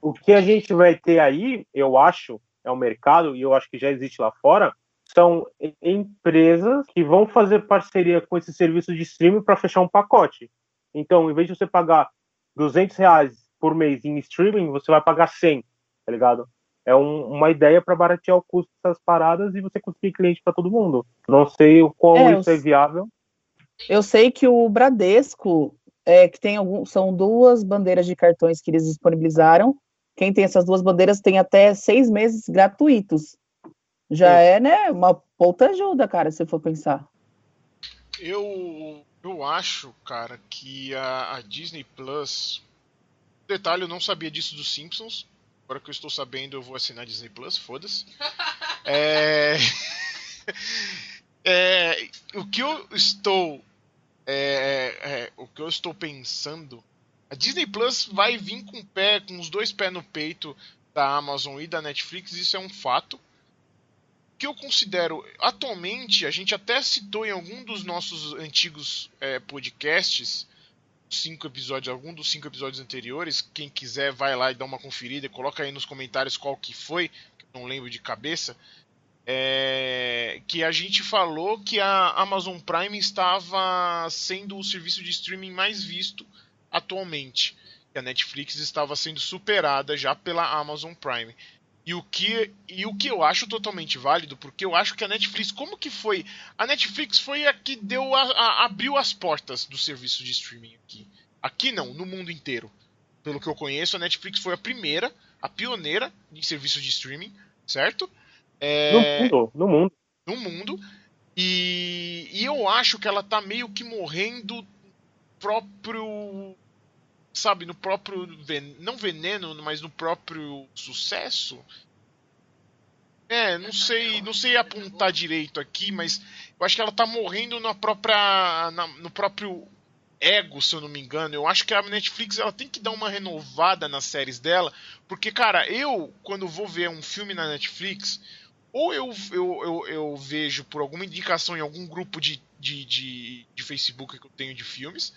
o que a gente vai ter aí, eu acho, é um mercado, e eu acho que já existe lá fora, são empresas que vão fazer parceria com esse serviço de streaming para fechar um pacote. Então, em vez de você pagar 200 reais por mês em streaming, você vai pagar 100, tá ligado? É um, uma ideia para baratear o custo dessas paradas e você conseguir cliente para todo mundo. Não sei o quão é, isso é viável. Eu sei que o Bradesco, é, que tem algum, são duas bandeiras de cartões que eles disponibilizaram, quem tem essas duas bandeiras tem até seis meses gratuitos. Já é, é né, uma puta ajuda, cara, se for pensar. Eu, eu acho, cara, que a, a Disney Plus. Detalhe, eu não sabia disso dos Simpsons. Agora que eu estou sabendo, eu vou assinar a Disney Plus, foda-se. é... é... O que eu estou. É... É... O que eu estou pensando a Disney Plus vai vir com pé, com os dois pés no peito da Amazon e da Netflix, isso é um fato. Que eu considero, atualmente, a gente até citou em algum dos nossos antigos é, podcasts, cinco episódios, algum dos cinco episódios anteriores, quem quiser vai lá e dá uma conferida, coloca aí nos comentários qual que foi, que eu não lembro de cabeça, é, que a gente falou que a Amazon Prime estava sendo o serviço de streaming mais visto atualmente. Que a Netflix estava sendo superada já pela Amazon Prime. E o que, e o que eu acho totalmente válido, porque eu acho que a Netflix, como que foi? A Netflix foi a que deu a, a, abriu as portas do serviço de streaming aqui. Aqui não, no mundo inteiro. Pelo que eu conheço, a Netflix foi a primeira, a pioneira em serviço de streaming, certo? É, no mundo, no mundo. No mundo. E, e eu acho que ela tá meio que morrendo próprio sabe, no próprio ven não veneno, mas no próprio sucesso. É, não sei, não sei apontar direito aqui, mas eu acho que ela tá morrendo na própria na, no próprio ego, se eu não me engano. Eu acho que a Netflix ela tem que dar uma renovada nas séries dela, porque cara, eu quando vou ver um filme na Netflix, ou eu, eu, eu, eu vejo por alguma indicação em algum grupo de, de, de, de Facebook que eu tenho de filmes,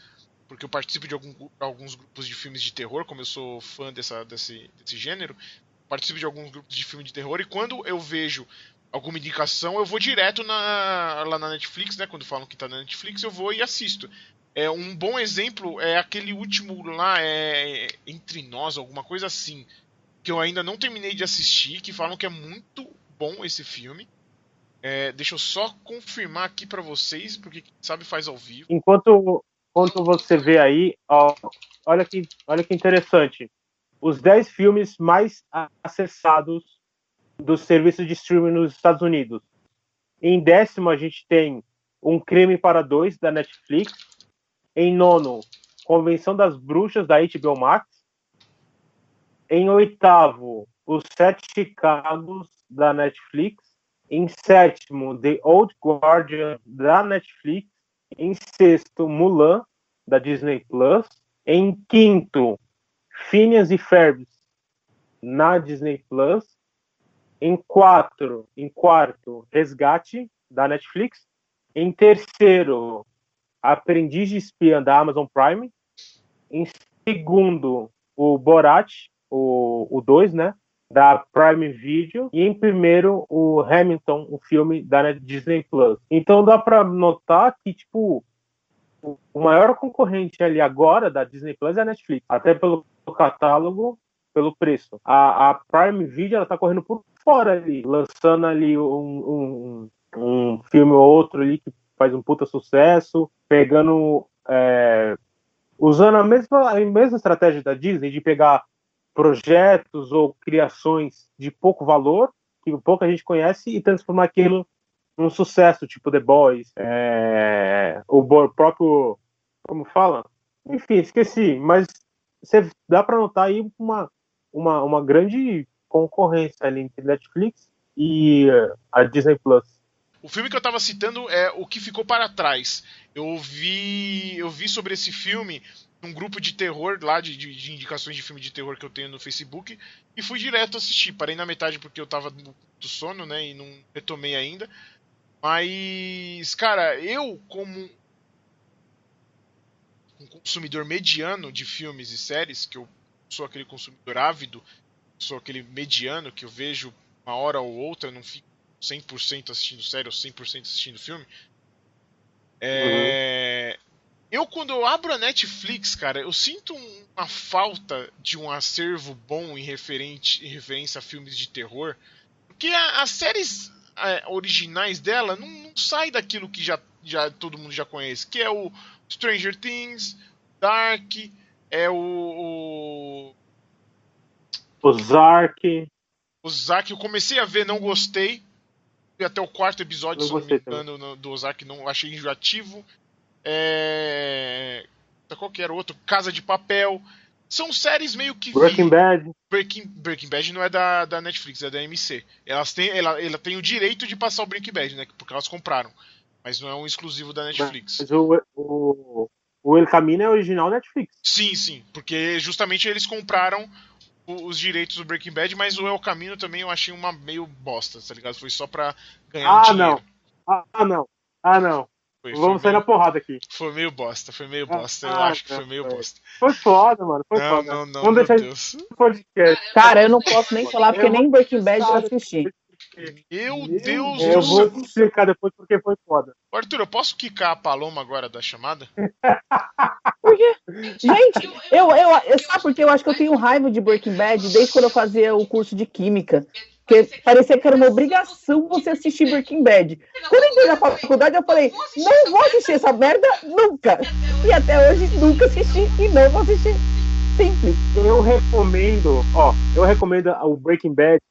porque eu participo de algum, alguns grupos de filmes de terror, como eu sou fã dessa, desse, desse gênero, participo de alguns grupos de filme de terror, e quando eu vejo alguma indicação, eu vou direto na, lá na Netflix, né? Quando falam que tá na Netflix, eu vou e assisto. É, um bom exemplo é aquele último lá, é Entre Nós, alguma coisa assim, que eu ainda não terminei de assistir, que falam que é muito bom esse filme. É, deixa eu só confirmar aqui para vocês, porque sabe faz ao vivo. Enquanto, enquanto você vê aí, ó, olha, que, olha que interessante. Os 10 filmes mais acessados do serviço de streaming nos Estados Unidos. Em décimo, a gente tem Um Crime para Dois, da Netflix. Em nono, Convenção das Bruxas, da HBO Max. Em oitavo, Os Sete Chicagos, da Netflix. Em sétimo, The Old Guardian, da Netflix. Em sexto, Mulan, da Disney Plus. Em quinto, Phineas e Ferb, na Disney Plus. Em quatro, em quarto, Resgate, da Netflix. Em terceiro, Aprendiz de Espiã, da Amazon Prime. Em segundo, o Borat, o 2, né? Da Prime Video. E em primeiro, o Hamilton, o filme da Disney Plus. Então dá para notar que, tipo, o maior concorrente ali agora da Disney Plus é a Netflix. Até pelo catálogo, pelo preço. A, a Prime Video, ela tá correndo por fora ali, lançando ali um, um, um filme ou outro ali que faz um puta sucesso, pegando. É, usando a mesma, a mesma estratégia da Disney de pegar projetos ou criações de pouco valor, que pouca gente conhece, e transformar aquilo num sucesso, tipo The Boys, é, o próprio. Como fala? Enfim, esqueci, mas você dá para notar aí uma, uma, uma grande concorrência ali entre Netflix e a Disney Plus. O filme que eu estava citando é O que ficou para trás. Eu vi, eu vi sobre esse filme num grupo de terror lá de, de, de, indicações de filme de terror que eu tenho no Facebook e fui direto assistir. Parei na metade porque eu estava do sono, né, e não retomei ainda. Mas, cara, eu como um consumidor mediano de filmes e séries, que eu sou aquele consumidor ávido sou aquele mediano que eu vejo uma hora ou outra, não fico 100% assistindo série ou 100% assistindo filme. É... Uhum. Eu, quando eu abro a Netflix, cara, eu sinto uma falta de um acervo bom em, referente, em referência a filmes de terror. Porque a, as séries é, originais dela não, não sai daquilo que já, já todo mundo já conhece, que é o Stranger Things, Dark, é o, o Ozark. Ozark, eu comecei a ver, não gostei. Fui até o quarto episódio, se não me engano, do Ozark, não achei enjoativo. É... Qual que era outro? Casa de Papel. São séries meio que. Breaking. Bad. Breaking, Breaking Bad não é da, da Netflix, é da MC. Elas têm, ela, ela tem o direito de passar o Breaking Bad, né? Porque elas compraram. Mas não é um exclusivo da Netflix. Mas o, o, o El Camino é original Netflix. Sim, sim. Porque justamente eles compraram os direitos do Breaking Bad, mas o El Camino também eu achei uma meio bosta, tá ligado? Foi só pra ganhar ah, um dinheiro. Não. Ah, não. Ah, não. Foi, Vamos foi sair meio, na porrada aqui. Foi meio bosta, foi meio ah, bosta. Ah, eu acho que foi meio foi. bosta. Foi foda, mano. Foi não, foda. Não, não, Vamos deixar Deus. podcast. Cara, eu não posso nem falar porque nem Breaking Bad eu assisti. Meu Deus Eu vou te explicar depois porque foi foda. Arthur, eu posso quicar a Paloma agora da chamada? Por quê? Gente, eu, eu, eu, sabe porque eu acho que eu tenho raiva de Breaking Bad desde quando eu fazia o curso de Química. Porque parecia que era uma obrigação você assistir Breaking Bad. Quando eu entrei na faculdade, eu falei, não vou assistir essa merda nunca. E até hoje nunca assisti e não vou assistir. Simples. Eu recomendo, ó, eu recomendo o Breaking Bad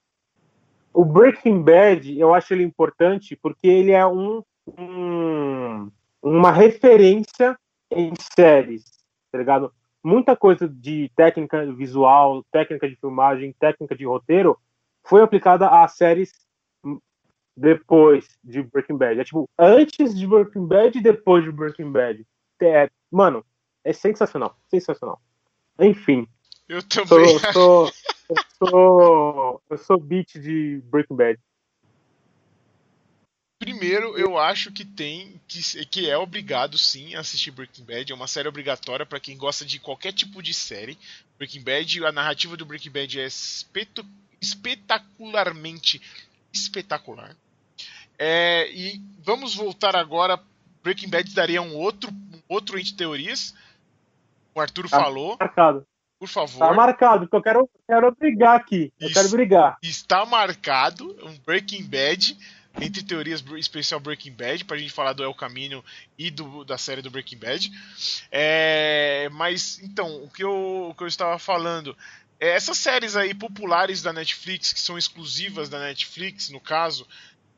o Breaking Bad, eu acho ele importante porque ele é um, um, uma referência em séries, tá ligado? Muita coisa de técnica visual, técnica de filmagem, técnica de roteiro foi aplicada a séries depois de Breaking Bad. É tipo, antes de Breaking Bad e depois de Breaking Bad. É, mano, é sensacional, sensacional. Enfim. Eu também. Sou, sou, eu sou, eu sou beat de Breaking Bad. Primeiro, eu acho que tem que, que é obrigado sim a assistir Breaking Bad. É uma série obrigatória para quem gosta de qualquer tipo de série. Breaking Bad, a narrativa do Breaking Bad é espeto, espetacularmente espetacular. É, e vamos voltar agora. Breaking Bad daria um outro, um outro entre teorias. O Arthur tá falou. Marcado. Por favor. Tá marcado, porque eu quero, quero brigar aqui. Eu quero brigar. Está marcado um Breaking Bad entre teorias especial Breaking Bad pra gente falar do El Camino e do, da série do Breaking Bad. É, mas então o que eu, o que eu estava falando é, essas séries aí populares da Netflix que são exclusivas da Netflix no caso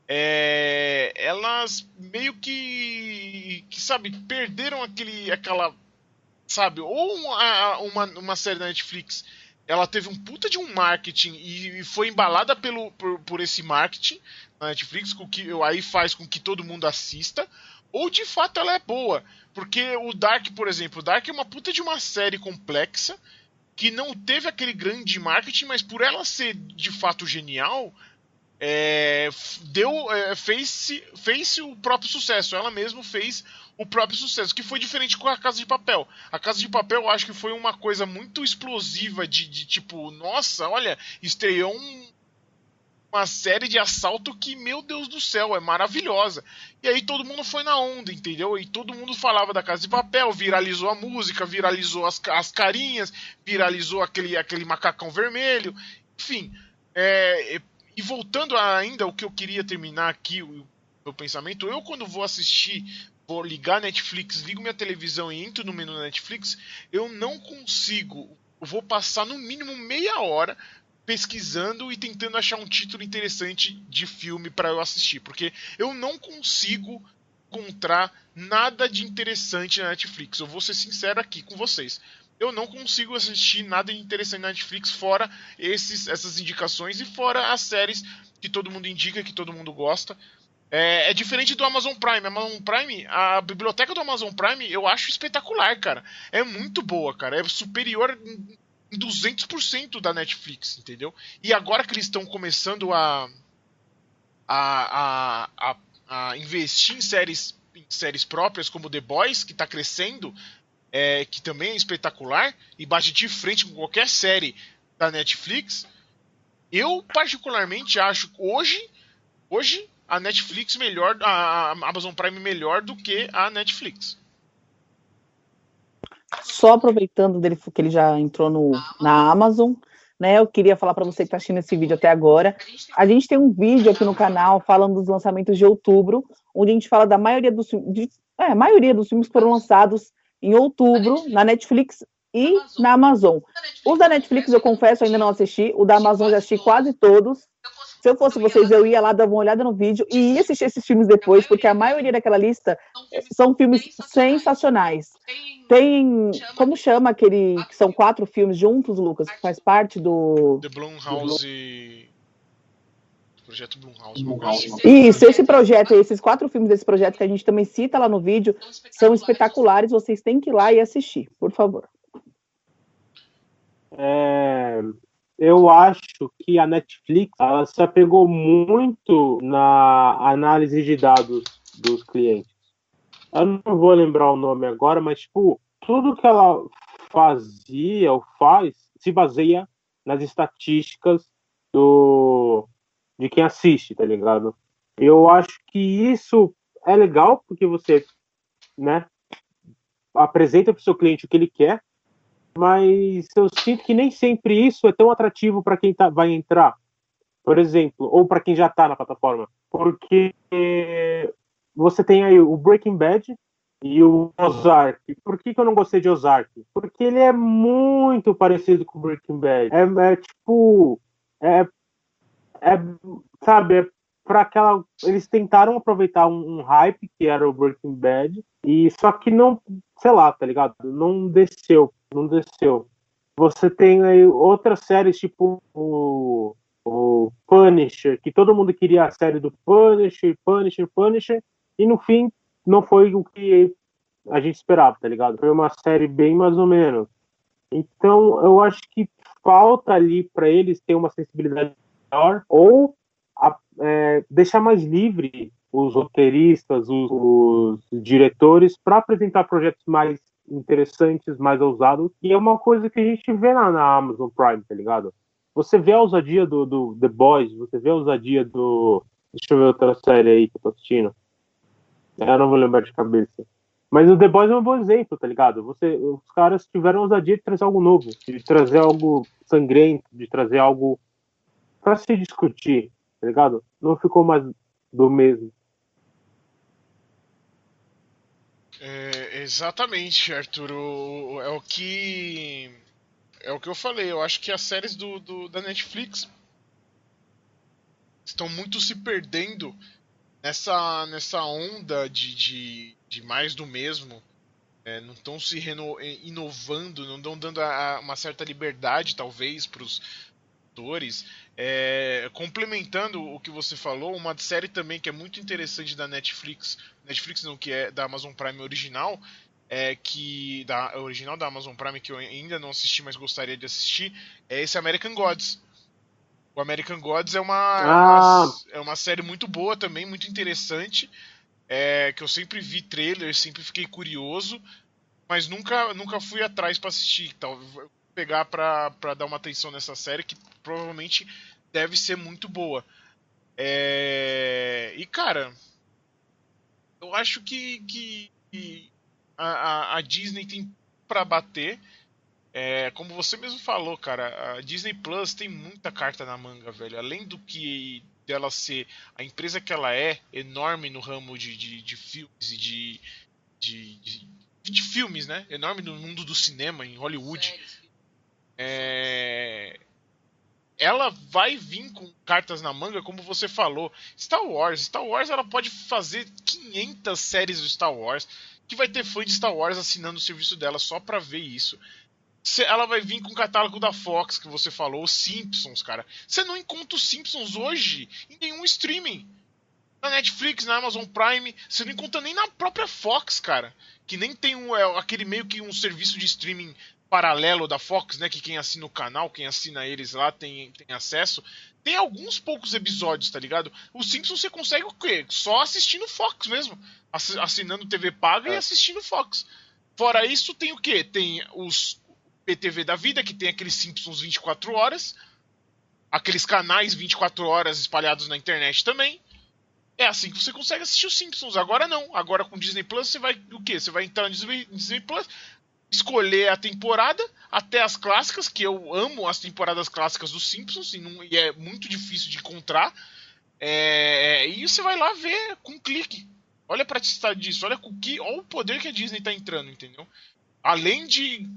é, elas meio que, que sabe perderam aquele aquela sabe ou uma, uma, uma série da Netflix ela teve um puta de um marketing e foi embalada pelo, por, por esse marketing na Netflix, com que aí faz com que todo mundo assista, ou de fato ela é boa. Porque o Dark, por exemplo, o Dark é uma puta de uma série complexa que não teve aquele grande marketing, mas por ela ser de fato genial, é, deu é, fez, fez o próprio sucesso. Ela mesma fez o próprio sucesso, que foi diferente com a Casa de Papel. A Casa de Papel eu acho que foi uma coisa muito explosiva de, de tipo, nossa, olha, estreou um, uma série de assalto que, meu Deus do céu, é maravilhosa. E aí todo mundo foi na onda, entendeu? E todo mundo falava da Casa de Papel, viralizou a música, viralizou as, as carinhas, viralizou aquele, aquele macacão vermelho, enfim. É, e voltando ainda o que eu queria terminar aqui, o meu pensamento, eu quando vou assistir vou ligar Netflix, ligo minha televisão e entro no menu Netflix, eu não consigo. Eu vou passar no mínimo meia hora pesquisando e tentando achar um título interessante de filme para eu assistir, porque eu não consigo encontrar nada de interessante na Netflix. Eu vou ser sincero aqui com vocês. Eu não consigo assistir nada de interessante na Netflix fora esses, essas indicações e fora as séries que todo mundo indica, que todo mundo gosta. É, é, diferente do Amazon Prime. Amazon Prime, a biblioteca do Amazon Prime, eu acho espetacular, cara. É muito boa, cara. É superior em 200% da Netflix, entendeu? E agora que eles estão começando a, a, a, a, investir em séries, em séries próprias, como The Boys, que está crescendo, é, que também é espetacular, e bate de frente com qualquer série da Netflix, eu particularmente acho hoje, hoje a Netflix melhor, a Amazon Prime melhor do que a Netflix. Só aproveitando dele que ele já entrou no, na Amazon, né? Eu queria falar para você que está assistindo esse vídeo até agora. A gente tem um vídeo aqui no canal falando dos lançamentos de outubro, onde a gente fala da maioria dos de, é, maioria dos filmes que foram lançados em outubro na Netflix e na Amazon. Os da Netflix, eu confesso, ainda não assisti. O da Amazon já assisti quase todos. Se eu fosse vocês, eu ia lá dar uma olhada no vídeo e ia assistir esses filmes depois, porque a maioria daquela lista são filmes sensacionais. Tem. Como chama aquele. que são quatro filmes juntos, Lucas, que faz parte do. The Blumhouse. Projeto Blumhouse. Isso, esse projeto, esses quatro filmes desse projeto que a gente também cita lá no vídeo, são espetaculares. Vocês têm que ir lá e assistir, por favor. É, eu acho que a Netflix ela se apegou muito na análise de dados dos clientes. Eu não vou lembrar o nome agora, mas tipo, tudo que ela fazia ou faz se baseia nas estatísticas do de quem assiste, tá ligado? Eu acho que isso é legal porque você, né, apresenta para o seu cliente o que ele quer mas eu sinto que nem sempre isso é tão atrativo para quem tá, vai entrar, por exemplo, ou para quem já está na plataforma, porque você tem aí o Breaking Bad e o Ozark. Por que, que eu não gostei de Ozark? Porque ele é muito parecido com Breaking Bad. É, é tipo, é, é sabe, é para aquela, eles tentaram aproveitar um, um hype que era o Breaking Bad e só que não, sei lá, tá ligado? Não desceu não desceu. Você tem aí outras séries, tipo o, o Punisher, que todo mundo queria a série do Punisher, Punisher, Punisher, e no fim não foi o que a gente esperava, tá ligado? Foi uma série bem mais ou menos. Então, eu acho que falta ali para eles ter uma sensibilidade maior ou a, é, deixar mais livre os roteiristas, os, os diretores para apresentar projetos mais interessantes, mais ousados, e é uma coisa que a gente vê na, na Amazon Prime, tá ligado? Você vê a ousadia do, do, The Boys, você vê a ousadia do, Deixa eu ver outra série aí que eu tô assistindo. Eu não vou lembrar de cabeça. Mas o The Boys é um bom exemplo, tá ligado? Você, os caras tiveram a ousadia de trazer algo novo, de trazer algo sangrento, de trazer algo para se discutir, tá ligado? Não ficou mais do mesmo. É, exatamente, Arthur. É o que. É o que eu falei. Eu acho que as séries do, do da Netflix estão muito se perdendo nessa, nessa onda de, de, de mais do mesmo. É, não estão se reno, inovando, não estão dando a, a uma certa liberdade, talvez, para os atores. É, complementando o que você falou, uma série também que é muito interessante da Netflix, Netflix não, que é da Amazon Prime original, é que da original da Amazon Prime que eu ainda não assisti, mas gostaria de assistir, é esse American Gods. O American Gods é uma, ah. uma é uma série muito boa também, muito interessante, é, que eu sempre vi trailer, sempre fiquei curioso, mas nunca nunca fui atrás para assistir. Então, pegar para dar uma atenção nessa série que provavelmente deve ser muito boa. É... E cara, eu acho que, que, a, a, Disney tem para bater. É, como você mesmo falou, cara, a Disney Plus tem muita carta na manga, velho. Além do que dela ser a empresa que ela é, enorme no ramo de, de, de filmes e de, de, de, de, filmes, né? Enorme no mundo do cinema, em Hollywood. É, ela vai vir com cartas na manga, como você falou. Star Wars, Star Wars ela pode fazer 500 séries do Star Wars, que vai ter fã de Star Wars assinando o serviço dela só pra ver isso. Ela vai vir com o catálogo da Fox, que você falou, os Simpsons, cara. Você não encontra os Simpsons hoje em nenhum streaming. Na Netflix, na Amazon Prime, você não encontra nem na própria Fox, cara. Que nem tem um, é, aquele meio que um serviço de streaming paralelo da Fox, né? Que quem assina o canal, quem assina eles lá tem, tem acesso. Tem alguns poucos episódios, tá ligado? O Simpsons você consegue o quê? Só assistindo Fox mesmo. Assinando TV paga é. e assistindo Fox. Fora isso, tem o quê? Tem os PTV da vida, que tem aqueles Simpsons 24 horas. Aqueles canais 24 horas espalhados na internet também. É assim que você consegue assistir os Simpsons. Agora não. Agora com Disney Plus você vai o quê? Você vai entrar no Disney, Disney Plus, escolher a temporada, até as clássicas, que eu amo as temporadas clássicas dos Simpsons, e, não, e é muito difícil de encontrar. É, e você vai lá ver com um clique. Olha a praticidade disso, olha, com que, olha o poder que a Disney está entrando, entendeu? Além de,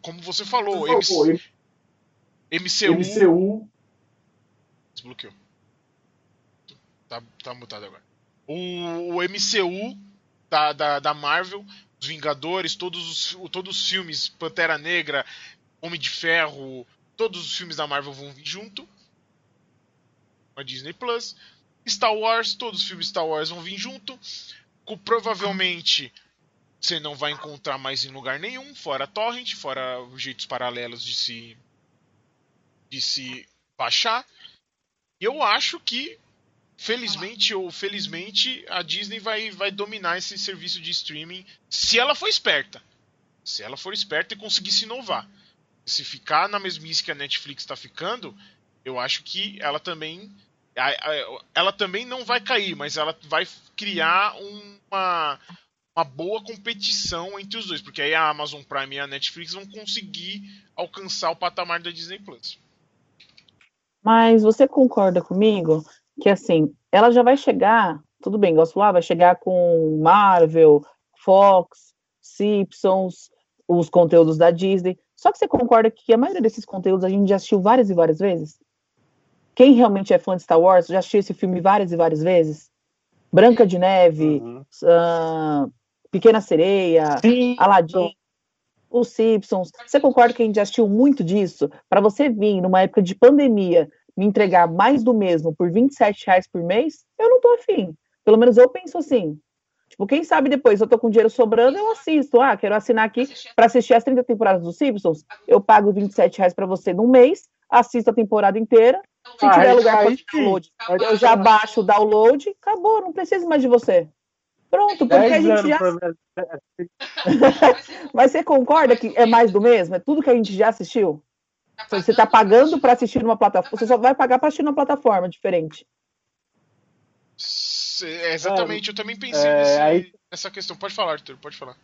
como você falou, você MC, MCU. MCU. Desbloqueou. Tá, tá mutado agora. O, o MCU da, da, da Marvel os Vingadores, todos os, todos os filmes, Pantera Negra, Homem de Ferro, todos os filmes da Marvel vão vir junto. A Disney Plus. Star Wars, todos os filmes Star Wars vão vir junto. Com, provavelmente você não vai encontrar mais em lugar nenhum, fora torrent, fora os jeitos paralelos de se de se baixar. Eu acho que felizmente ou felizmente, a Disney vai, vai dominar esse serviço de streaming se ela for esperta. Se ela for esperta e conseguir se inovar. Se ficar na mesmice que a Netflix está ficando, eu acho que ela também. Ela também não vai cair, mas ela vai criar uma, uma boa competição entre os dois, porque aí a Amazon Prime e a Netflix vão conseguir alcançar o patamar da Disney Plus. Mas você concorda comigo que assim, ela já vai chegar, tudo bem, gosto lá, vai chegar com Marvel, Fox, Simpsons, os conteúdos da Disney. Só que você concorda que a maioria desses conteúdos a gente já assistiu várias e várias vezes? Quem realmente é fã de Star Wars já assistiu esse filme várias e várias vezes? Branca de Neve, uhum. uh, Pequena Sereia, Sim. Aladdin, os Simpsons. Você concorda que a gente já assistiu muito disso? Para você vir numa época de pandemia me entregar mais do mesmo por 27 reais por mês, eu não tô afim. Pelo menos eu penso assim. Tipo, quem sabe depois eu tô com dinheiro sobrando, eu assisto. Ah, quero assinar aqui para assistir as 30 temporadas dos Simpsons. Eu pago 27 reais para você num mês, assisto a temporada inteira. Se ah, tiver lugar para download, eu já baixo o download, acabou, não preciso mais de você. Pronto, porque a gente já. Mas você concorda que é mais do mesmo? É tudo que a gente já assistiu? Você está pagando para assistir numa plataforma, você só vai pagar para assistir numa plataforma diferente. É, exatamente, eu também pensei é, nesse, aí... nessa questão. Pode falar, Arthur, pode falar.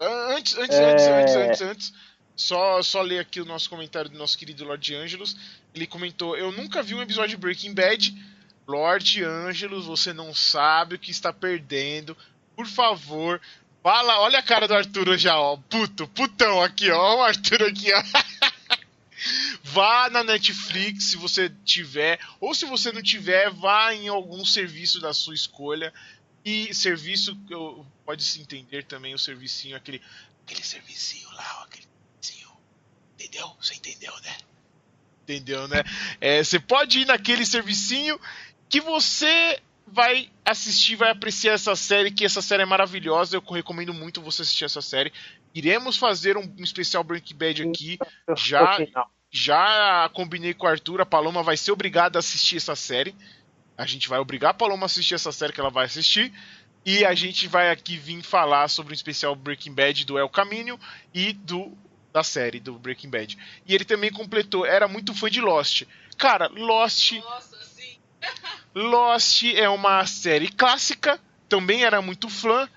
Antes, antes, é... antes, antes, antes, antes, só, só ler aqui o nosso comentário do nosso querido Lord Angelos. Ele comentou: Eu nunca vi um episódio de Breaking Bad. Lord Angelos, você não sabe o que está perdendo. Por favor, fala. Olha a cara do Arthur já, ó. Puto, putão aqui, ó. O Arthur aqui, ó. vá na Netflix se você tiver, ou se você não tiver, vá em algum serviço da sua escolha. E serviço, pode se entender também o servicinho, aquele, aquele servicinho lá, aquele Entendeu? Você entendeu, né? Entendeu, né? É, você pode ir naquele servicinho que você vai assistir, vai apreciar essa série, que essa série é maravilhosa. Eu recomendo muito você assistir essa série. Iremos fazer um, um especial Breaking Bad aqui. Já, já combinei com o Arthur, a Paloma vai ser obrigada a assistir essa série. A gente vai obrigar a Paloma a assistir essa série que ela vai assistir. E a gente vai aqui vir falar sobre o especial Breaking Bad do El Caminho e do da série do Breaking Bad. E ele também completou, era muito fã de Lost. Cara, Lost. Nossa, Lost é uma série clássica, também era muito fã,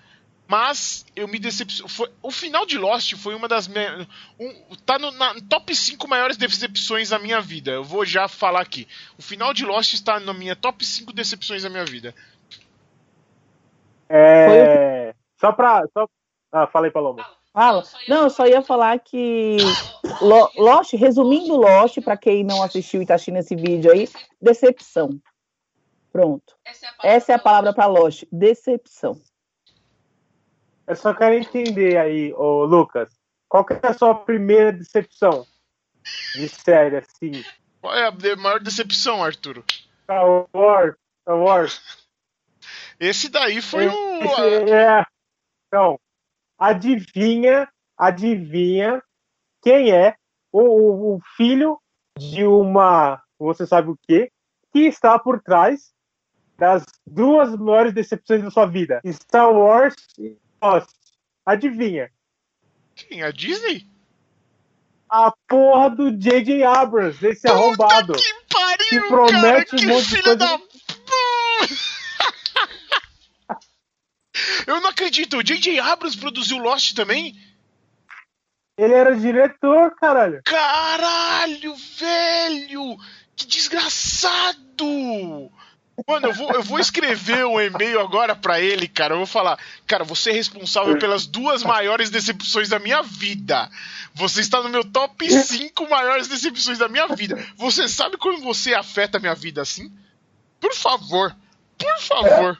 mas eu me decepcionei. O final de Lost foi uma das minhas. Um, tá no na, top 5 maiores decepções da minha vida. Eu vou já falar aqui. O final de Lost está na minha top 5 decepções da minha vida. É. Só pra. Só... Ah, falei, Paloma. Fala. Não, eu só ia falar que Lost, resumindo Lost, para quem não assistiu e está assistindo esse vídeo aí, decepção. Pronto. Essa é a palavra para Lost, decepção. Eu só quero entender aí, ô Lucas, qual que é a sua primeira decepção de série, assim? Qual é a maior decepção, Arthur? Star Wars, Star Wars. Esse daí foi Esse, o... É, então, adivinha, adivinha quem é o, o filho de uma, você sabe o quê, que está por trás das duas maiores decepções da sua vida: Star Wars e Lost. Adivinha? Quem? A Disney? A porra do J.J. Abrams, esse Puta arrombado. Que pariu, que promete cara, um monte de coisa. Da... Eu não acredito. O J.J. Abrams produziu Lost também? Ele era diretor, caralho. Caralho, velho! Que desgraçado! Mano, eu vou, eu vou escrever um e-mail agora para ele, cara. Eu vou falar, cara, você é responsável pelas duas maiores decepções da minha vida. Você está no meu top 5 maiores decepções da minha vida. Você sabe como você afeta a minha vida assim? Por favor, por favor.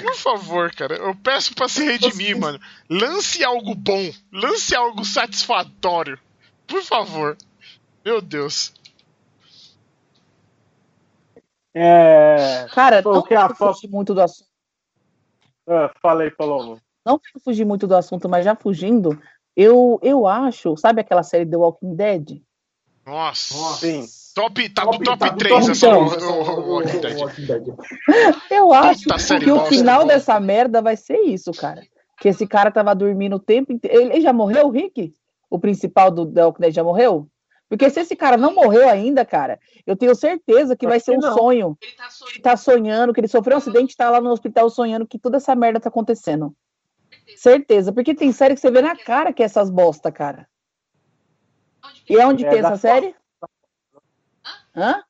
Por favor, cara, eu peço pra se redimir, mano. Lance algo bom. Lance algo satisfatório. Por favor. Meu Deus. É... Cara, não quero fugir muito do assunto. Ah, falei, Paloma. Não quero fugir muito do assunto, mas já fugindo, eu, eu acho, sabe aquela série The Walking Dead? Nossa. Sim. Top, tá top, no top, top 3 essa Walking Dead. Eu acho que o final dessa merda vai ser isso, cara. Que esse cara tava dormindo o tempo inteiro. Ele já morreu, Rick? O principal do The Walking Dead já morreu? Porque se esse cara não morreu ainda, cara, eu tenho certeza que vai ser um não. sonho. Ele tá, sonhando. ele tá sonhando, que ele sofreu um acidente, tá lá no hospital sonhando que toda essa merda tá acontecendo. Certeza, porque tem série que você vê na cara que é essas bosta, cara. E é onde é tem essa série? Hã?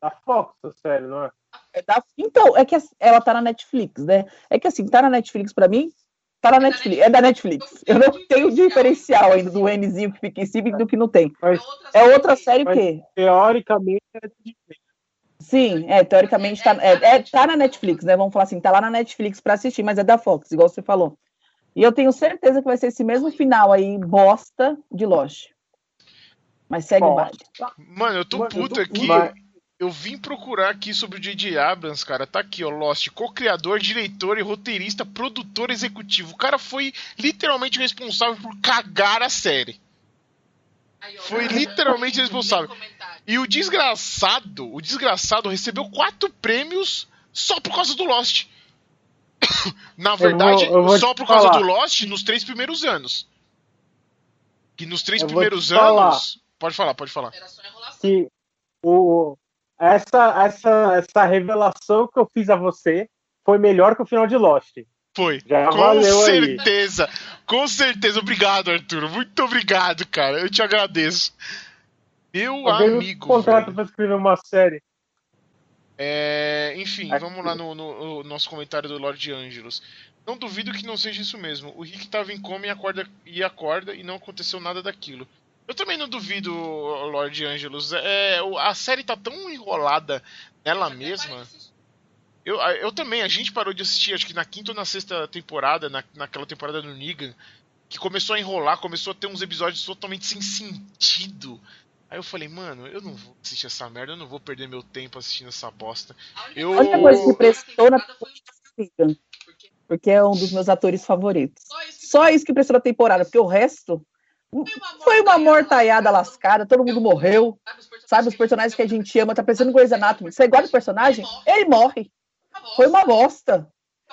Da Fox, a série, não é? é da... Então, é que ela tá na Netflix, né? É que assim, tá na Netflix pra mim, tá na Netflix, é da Netflix. Eu não tenho diferencial ainda do Nzinho que fica em cima e do que não tem. Mas, é outra série o quê? Teoricamente é Sim, é, teoricamente tá, é, é, tá na Netflix, né? Vamos falar assim, tá lá na Netflix pra assistir, mas é da Fox, igual você falou. E eu tenho certeza que vai ser esse mesmo final aí, bosta de Lost. Mas segue o baile. Mano, eu tô puto aqui. Mas... Eu vim procurar aqui sobre o J.J. Abrams, cara. Tá aqui, ó. Lost, co-criador, diretor e roteirista, produtor executivo. O cara foi literalmente responsável por cagar a série. Foi literalmente responsável. E o desgraçado, o desgraçado recebeu quatro prêmios só por causa do Lost. Na verdade, eu vou, eu vou só por causa falar. do Lost nos três primeiros anos. Que nos três eu primeiros anos. Pode falar, pode falar. Que o, essa, essa, essa revelação que eu fiz a você foi melhor que o final de Lost. Foi. Já com valeu aí. certeza. Com certeza. Obrigado, Arthur. Muito obrigado, cara. Eu te agradeço. Meu Eu amigo. contrato pra escrever uma série. É, enfim, vamos lá no, no- no nosso comentário do Lord Angelos. Não duvido que não seja isso mesmo. O Rick tava em coma e acorda, e acorda e não aconteceu nada daquilo. Eu também não duvido, Lord Angelos. É, a série tá tão enrolada nela mesma. Eu, eu também, a gente parou de assistir, acho que na quinta ou na sexta temporada, na, naquela temporada do Negan, que começou a enrolar, começou a ter uns episódios totalmente sem sentido. Aí eu falei, mano, eu não vou assistir essa merda, eu não vou perder meu tempo assistindo essa bosta. Eu. A única coisa que prestou na temporada porque é um dos meus atores favoritos. Só isso que prestou na temporada, porque o resto foi uma mortaiada lascada, todo mundo morreu. Sabe, os personagens que a gente ama, tá pensando em Grey's Anatomy. Você gosta do personagem? Ele morre. Foi uma bosta.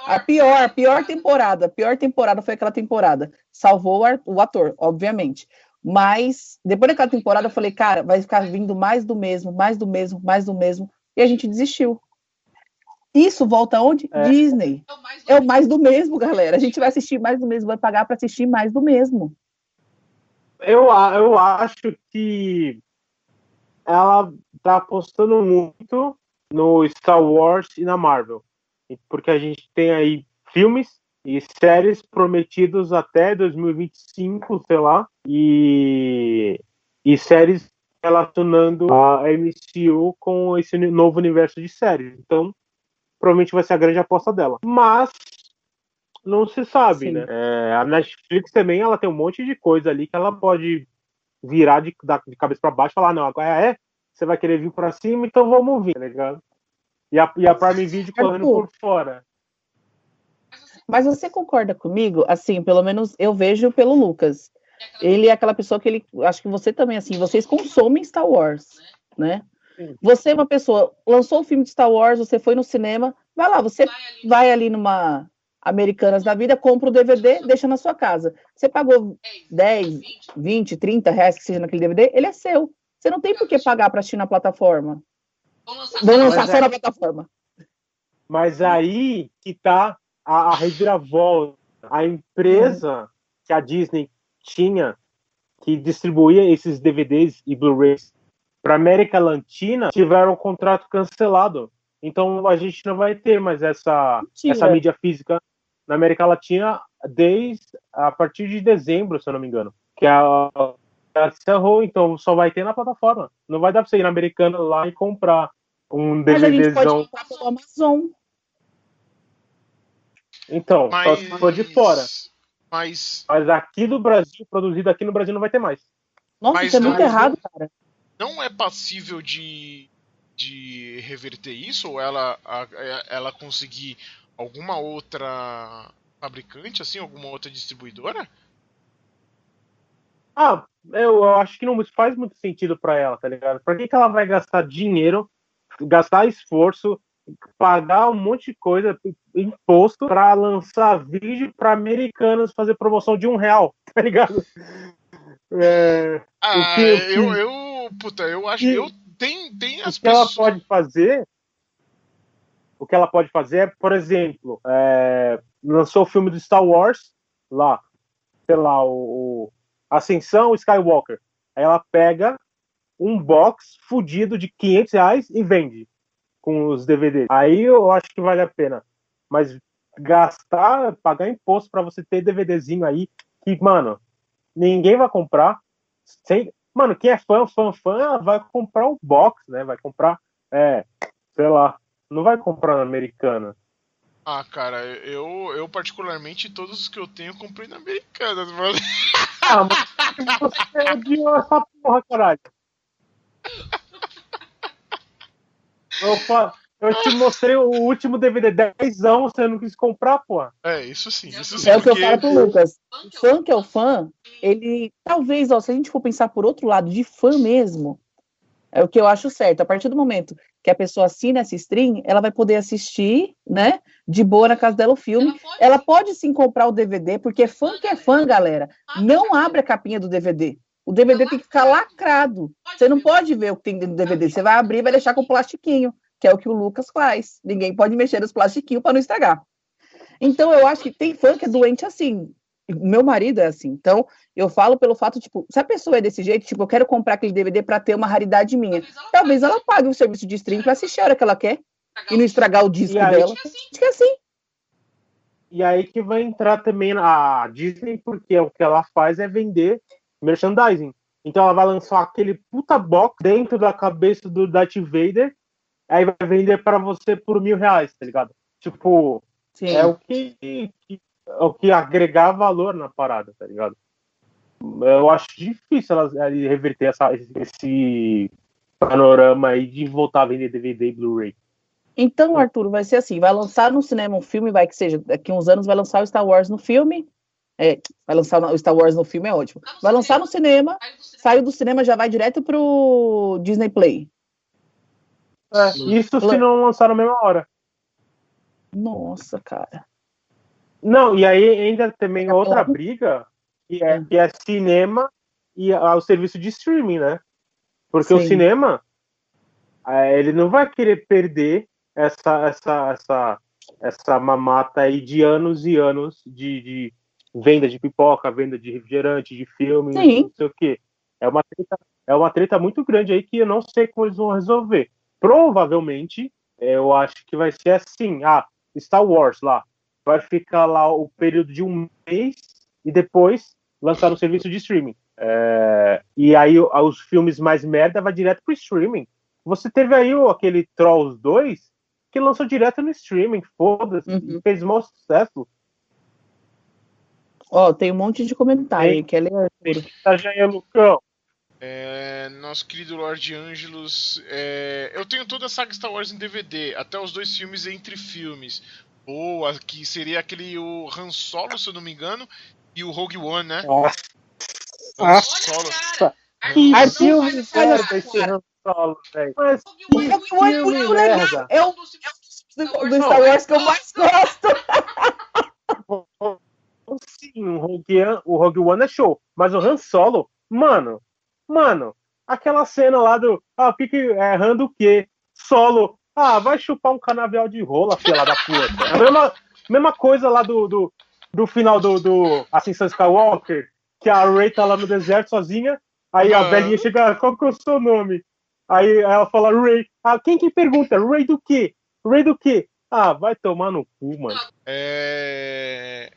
A pior, a pior temporada, a pior temporada foi aquela temporada. Salvou o o ator, obviamente. Mas depois daquela temporada eu falei, cara, vai ficar vindo mais do mesmo, mais do mesmo, mais do mesmo. E a gente desistiu. Isso volta aonde? É. Disney. É o mais do mesmo, galera. A gente vai assistir mais do mesmo, vai pagar para assistir mais do mesmo. Eu, eu acho que ela tá apostando muito no Star Wars e na Marvel. Porque a gente tem aí filmes e séries prometidos até 2025, sei lá, e, e séries relacionando a MCU com esse novo universo de séries. Então, provavelmente vai ser a grande aposta dela. Mas não se sabe, Sim. né? É, a Netflix também ela tem um monte de coisa ali que ela pode virar de, de cabeça para baixo e falar, não, agora é, você vai querer vir para cima, então vamos vir, tá ligado? E a, e a Prime Video correndo Arthur. por fora. Mas você concorda comigo? Assim, pelo menos eu vejo pelo Lucas. Ele é aquela pessoa que ele. Acho que você também, assim, vocês consomem Star Wars, né? Sim. Você é uma pessoa, lançou o filme de Star Wars, você foi no cinema, vai lá, você vai ali numa Americanas da vida, compra o DVD, deixa na sua casa. Você pagou 10, 20, 30 reais que seja naquele DVD, ele é seu. Você não tem por que pagar para assistir na plataforma. Vão lançar só na plataforma. Mas aí que tá a, a reviravolta. A empresa que a Disney tinha que distribuía esses DVDs e Blu-rays para América Latina tiveram o contrato cancelado. Então a gente não vai ter mais essa, Mentira. essa mídia física na América Latina desde a partir de dezembro, se eu não me engano. Que a, então só vai ter na plataforma. Não vai dar para você ir na Americana lá e comprar um Mas a gente pode DVDzão. comprar pelo Amazon. Então, Mas. só se for de fora. Mas Mas aqui do Brasil, produzido aqui no Brasil, não vai ter mais. Nossa, Mas isso é não- muito errado, cara. não é passível de, de reverter isso? Ou ela, a- ela conseguir alguma outra fabricante, assim, alguma outra distribuidora? Ah, eu, eu acho que não faz muito sentido pra ela, tá ligado? Pra que, que ela vai gastar dinheiro, gastar esforço, pagar um monte de coisa, imposto, pra lançar vídeo pra americanos fazer promoção de um real, tá ligado? É, Ah, que- eu, eu. Puta, eu acho. que- Eu tem, tem as o que ela pessoas. pode fazer, o que ela pode fazer é, por exemplo, é, lançou o filme do Star Wars lá, sei lá, o, o Ascensão Skywalker. Aí ela pega um box fudido de 500 reais e vende com os DVDs. Aí eu acho que vale a pena. Mas gastar, pagar imposto pra você ter DVDzinho aí, que, mano, ninguém vai comprar. Sem... Mano, quem é fã, fã, fã, vai comprar o box, né? Vai comprar, é, sei lá, não vai comprar na americana. Ah, cara, eu, eu particularmente, todos os que eu tenho, eu comprei na Americanas, mano. Ah, mas você odiou essa porra, caralho. Eu, fa- eu te mostrei o último DVD 10 anos, você não quis comprar, porra. É, isso sim, isso sim. É o que eu falo pro Lucas. O fã que é o fã, ele. Talvez, ó, se a gente for pensar por outro lado, de fã mesmo, é o que eu acho certo. A partir do momento que a pessoa assina essa stream, ela vai poder assistir, né? De boa na casa dela o filme. Ela pode sim comprar o DVD, porque fã que é fã, galera, não abre a capinha do DVD. O DVD tem que ficar lacrado. Você não pode ver o que tem dentro do DVD. Você vai abrir e vai deixar com plastiquinho, que é o que o Lucas faz. Ninguém pode mexer nos plastiquinhos para não estragar. Então, eu acho que tem fã que é doente assim. Meu marido é assim. Então, eu falo pelo fato, tipo, se a pessoa é desse jeito, tipo, eu quero comprar aquele DVD para ter uma raridade minha. Talvez ela pague o serviço de stream para assistir a hora que ela quer e não estragar o disco aí, dela. Acho que é assim. E aí que vai entrar também a Disney, porque o que ela faz é vender merchandising. Então ela vai lançar aquele puta box dentro da cabeça do Darth Vader, aí vai vender para você por mil reais, tá ligado? Tipo, Sim. é o que, que, o que agregar valor na parada, tá ligado? Eu acho difícil elas reverter essa, esse panorama aí de voltar a vender DVD e Blu-ray. Então, Arthur, vai ser assim: vai lançar no cinema um filme, vai que seja, daqui uns anos vai lançar o Star Wars no filme. É, vai lançar o Star Wars no filme, é ótimo. Vai lançar no cinema, saiu do cinema, já vai direto pro Disney Play. É, isso se não lançar na mesma hora. Nossa, cara. Não, e aí ainda também tá outra briga, que é, que é cinema e o serviço de streaming, né? Porque Sim. o cinema, é, ele não vai querer perder essa, essa, essa, essa mamata aí de anos e anos de, de venda de pipoca, venda de refrigerante, de filme, Sim. não sei o quê. É uma, treta, é uma treta muito grande aí que eu não sei como eles vão resolver. Provavelmente, eu acho que vai ser assim, ah, Star Wars lá, vai ficar lá o período de um mês e depois lançar no serviço de streaming. É, e aí os filmes mais merda vai direto pro streaming. Você teve aí aquele Trolls 2, que lançou direto no streaming, foda-se, uhum. fez mau sucesso. Ó, oh, tem um monte de comentário aí, que é legal. Tá já é Lucão. É, nosso querido Lord Angelus. É, eu tenho toda a saga Star Wars em DVD, até os dois filmes entre filmes. Boa, que seria aquele o Han Solo, se eu não me engano, e o Rogue One, né? Nossa. Han Solo. Que filme merda esse Han Solo, velho. Mas que filme merda. É um dos do Star Wars que eu mais gosto. Sim, o Rogue, One, o Rogue One é show. Mas o Han Solo, mano, mano, aquela cena lá do. Ah, o que que. É, Han do quê? Solo. Ah, vai chupar um canavial de rola, filha da puta. É a mesma, mesma coisa lá do, do, do final do, do Ascensão Skywalker, que a Rey tá lá no deserto sozinha, aí a velhinha chega, qual que é o seu nome? Aí ela fala, Ray. Ah, quem que pergunta? Ray do quê? Ray do quê? Ah, vai tomar no cu, mano. É...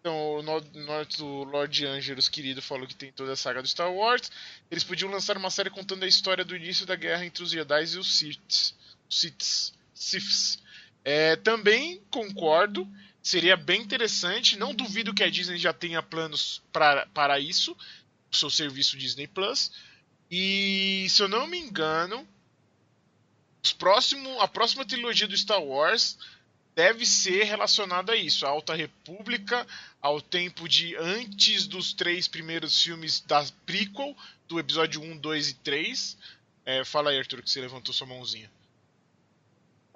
Então, o nosso Lord Angelus querido falou que tem toda a saga do Star Wars. Eles podiam lançar uma série contando a história do início da guerra entre os Jedi e os Siths. Siths. Siths. É, também concordo. Seria bem interessante. Não duvido que a Disney já tenha planos pra, para isso. O seu serviço Disney Plus. E se eu não me engano, os próximo, a próxima trilogia do Star Wars deve ser relacionada a isso, a Alta República, ao tempo de antes dos três primeiros filmes da prequel, do episódio 1, 2 e 3. É, fala aí, Arthur, que você levantou sua mãozinha.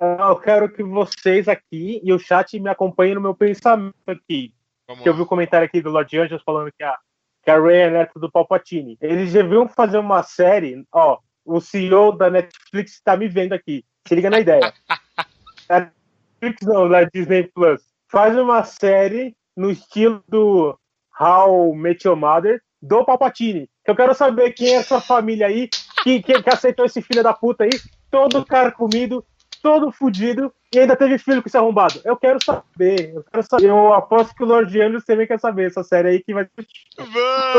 Eu quero que vocês aqui e o chat me acompanhem no meu pensamento aqui. Vamos que lá. eu vi o um comentário aqui do Lord Angeles falando que a, que a Ray é neta do Palpatine. Eles deviam fazer uma série, ó, o CEO da Netflix está me vendo aqui. Se liga na ideia. Netflix não, da Disney Plus. Faz uma série no estilo do How Met Your Mother do Palpatine. Eu quero saber quem é essa família aí que, que, que aceitou esse filho da puta aí, todo cara comido, todo fudido e ainda teve filho com esse arrombado. Eu quero saber, eu quero saber. Eu aposto que o Lord Andrews também quer saber essa série aí que vai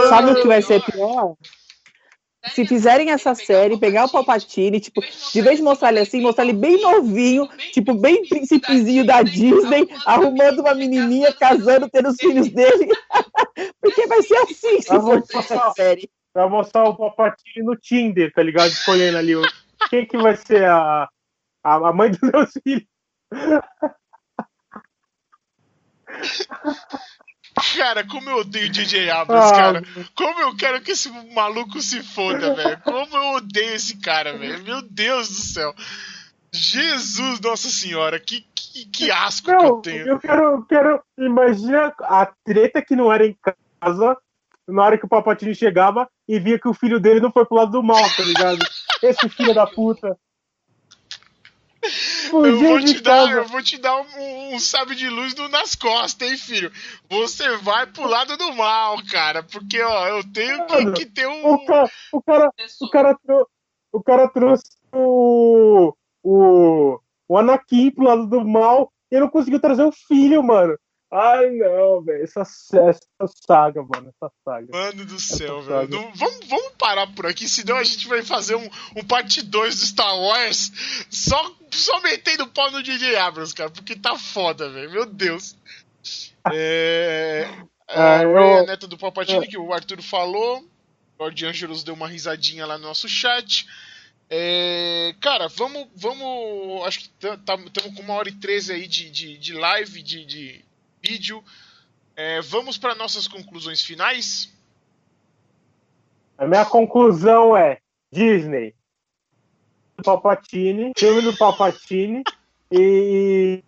Sabe o que vai ser pior? Se fizerem essa série, pegar o Palpatine, tipo, de vez de mostrar ele assim, mostrar ele bem novinho, tipo, bem príncipezinho da Disney, arrumando uma menininha, casando, tendo os filhos dele. Porque vai ser assim, se for essa série. Vai mostrar o Palpatine no Tinder, tá ligado? Escolhendo ali o... quem que vai ser a, a mãe dos meus filhos. Cara, como eu odeio DJ Abrams, ah, cara. Como eu quero que esse maluco se foda, velho. Como eu odeio esse cara, velho. Meu Deus do céu. Jesus, Nossa Senhora, que, que, que asco não, que eu tenho. Eu quero, quero. Imagina a treta que não era em casa na hora que o Palpatine chegava e via que o filho dele não foi pro lado do mal, tá ligado? Esse filho da puta. Eu vou, te dar, eu vou te dar um, um sabre de luz no, nas costas, hein, filho? Você vai pro lado do mal, cara. Porque, ó, eu tenho que, que ter um. O cara, o cara, o cara, o cara trouxe o, o, o Anakin pro lado do mal e ele não conseguiu trazer o filho, mano. Ai, não, velho. Essa, essa saga, mano. Essa saga. Mano do céu, velho. Vamos, vamos parar por aqui, senão a gente vai fazer um, um parte 2 do Star Wars só, só metendo pau no DJ Abrams, cara, porque tá foda, velho. Meu Deus. É. A Ray, eu... a neta do Palpatine, que o Arthur falou. Lord Angelus deu uma risadinha lá no nosso chat. É, cara, vamos, vamos. Acho que estamos tá, com uma hora e treze aí de, de, de live, de, de vídeo. É, vamos para nossas conclusões finais? A minha conclusão é Disney, Palpatine, filme do Palpatine e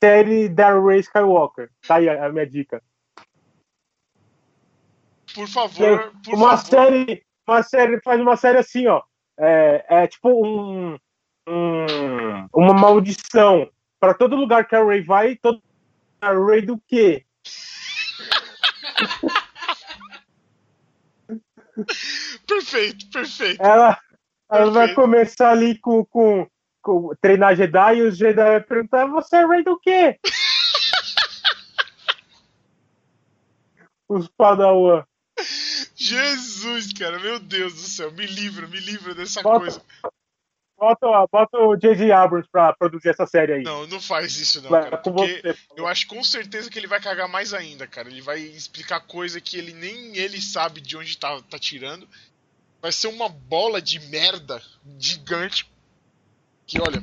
série da Ray Skywalker. Tá aí a, minha dica. Por favor, por uma favor. série, uma série faz uma série assim, ó. É, é tipo um, um uma maldição para todo lugar que a Ray vai, todo Ray do quê? perfeito, perfeito. Ela, ela vai começar ali com, com, com treinar Jedi e os Jedi vai perguntar: você é Ray do quê? os Padawan. Jesus, cara, meu Deus do céu, me livra, me livra dessa bota, coisa. Bota, bota o J.J. Abrams pra produzir essa série aí. Não, não faz isso não, cara. Porque você, eu acho com certeza que ele vai cagar mais ainda, cara. Ele vai explicar coisa que ele nem ele sabe de onde tá, tá tirando. Vai ser uma bola de merda gigante. Que, olha,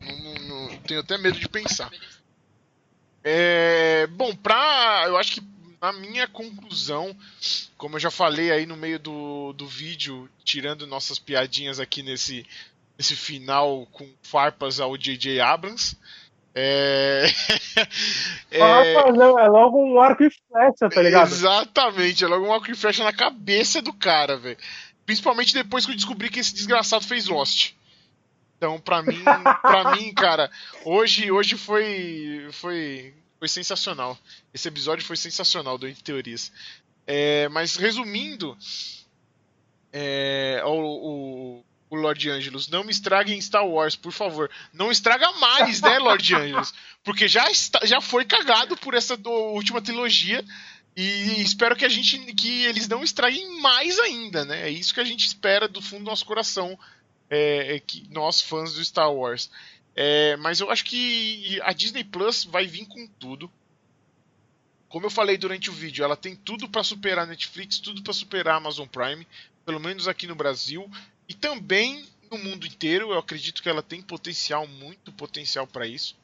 não, não, não, tenho até medo de pensar. É, bom, pra. Eu acho que na minha conclusão, como eu já falei aí no meio do, do vídeo, tirando nossas piadinhas aqui nesse, esse final com farpas ao J.J. Abrams. É... é... não, é logo um arco e flecha, tá ligado? Exatamente, é logo um arco e flecha na cabeça do cara, velho. Principalmente depois que eu descobri que esse desgraçado fez Lost. Então, pra mim, pra mim, cara, hoje, hoje foi, foi, foi sensacional. Esse episódio foi sensacional do Entre Teorias. É, mas resumindo, é, o, o, o Lord Angelos. Não me estraguem Star Wars, por favor. Não estraga mais, né, Lord Angelos? Porque já, está, já foi cagado por essa última trilogia. E espero que a gente. que eles não estraguem mais ainda, né? É isso que a gente espera do fundo do nosso coração. É, é que nós, fãs do Star Wars. É, mas eu acho que a Disney Plus vai vir com tudo. Como eu falei durante o vídeo, ela tem tudo para superar a Netflix, tudo para superar a Amazon Prime, pelo menos aqui no Brasil e também no mundo inteiro. Eu acredito que ela tem potencial, muito potencial para isso.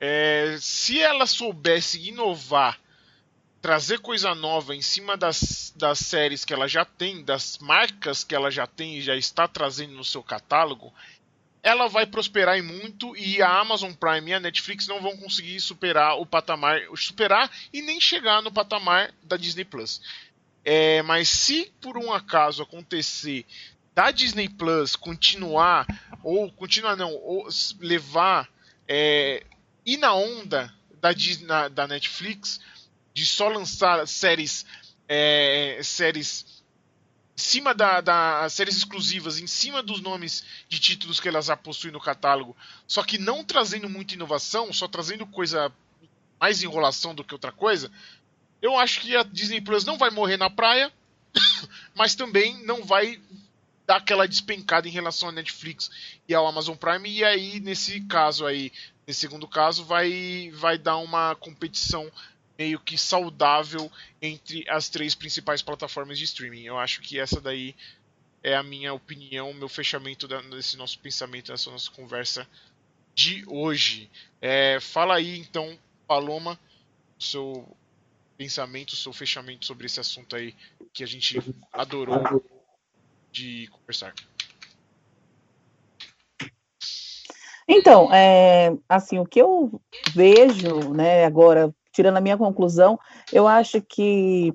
É, se ela soubesse inovar, trazer coisa nova em cima das, das séries que ela já tem, das marcas que ela já tem e já está trazendo no seu catálogo, ela vai prosperar em muito e a Amazon Prime e a Netflix não vão conseguir superar o patamar, superar e nem chegar no patamar da Disney Plus. É, mas se por um acaso acontecer da Disney Plus continuar, ou continuar não, ou levar, é, ir na onda da, Disney, da Netflix, de só lançar séries, é, séries em cima da, da séries exclusivas, em cima dos nomes de títulos que elas já possuem no catálogo, só que não trazendo muita inovação, só trazendo coisa mais enrolação do que outra coisa, eu acho que a Disney Plus não vai morrer na praia, mas também não vai dar aquela despencada em relação à Netflix e ao Amazon Prime. E aí, nesse caso aí, nesse segundo caso, vai, vai dar uma competição meio que saudável entre as três principais plataformas de streaming. Eu acho que essa daí é a minha opinião, meu fechamento desse nosso pensamento, dessa nossa conversa de hoje. É, fala aí então, Paloma, seu pensamento, seu fechamento sobre esse assunto aí que a gente adorou de conversar. Então, é, assim, o que eu vejo, né, agora, tirando a minha conclusão, eu acho que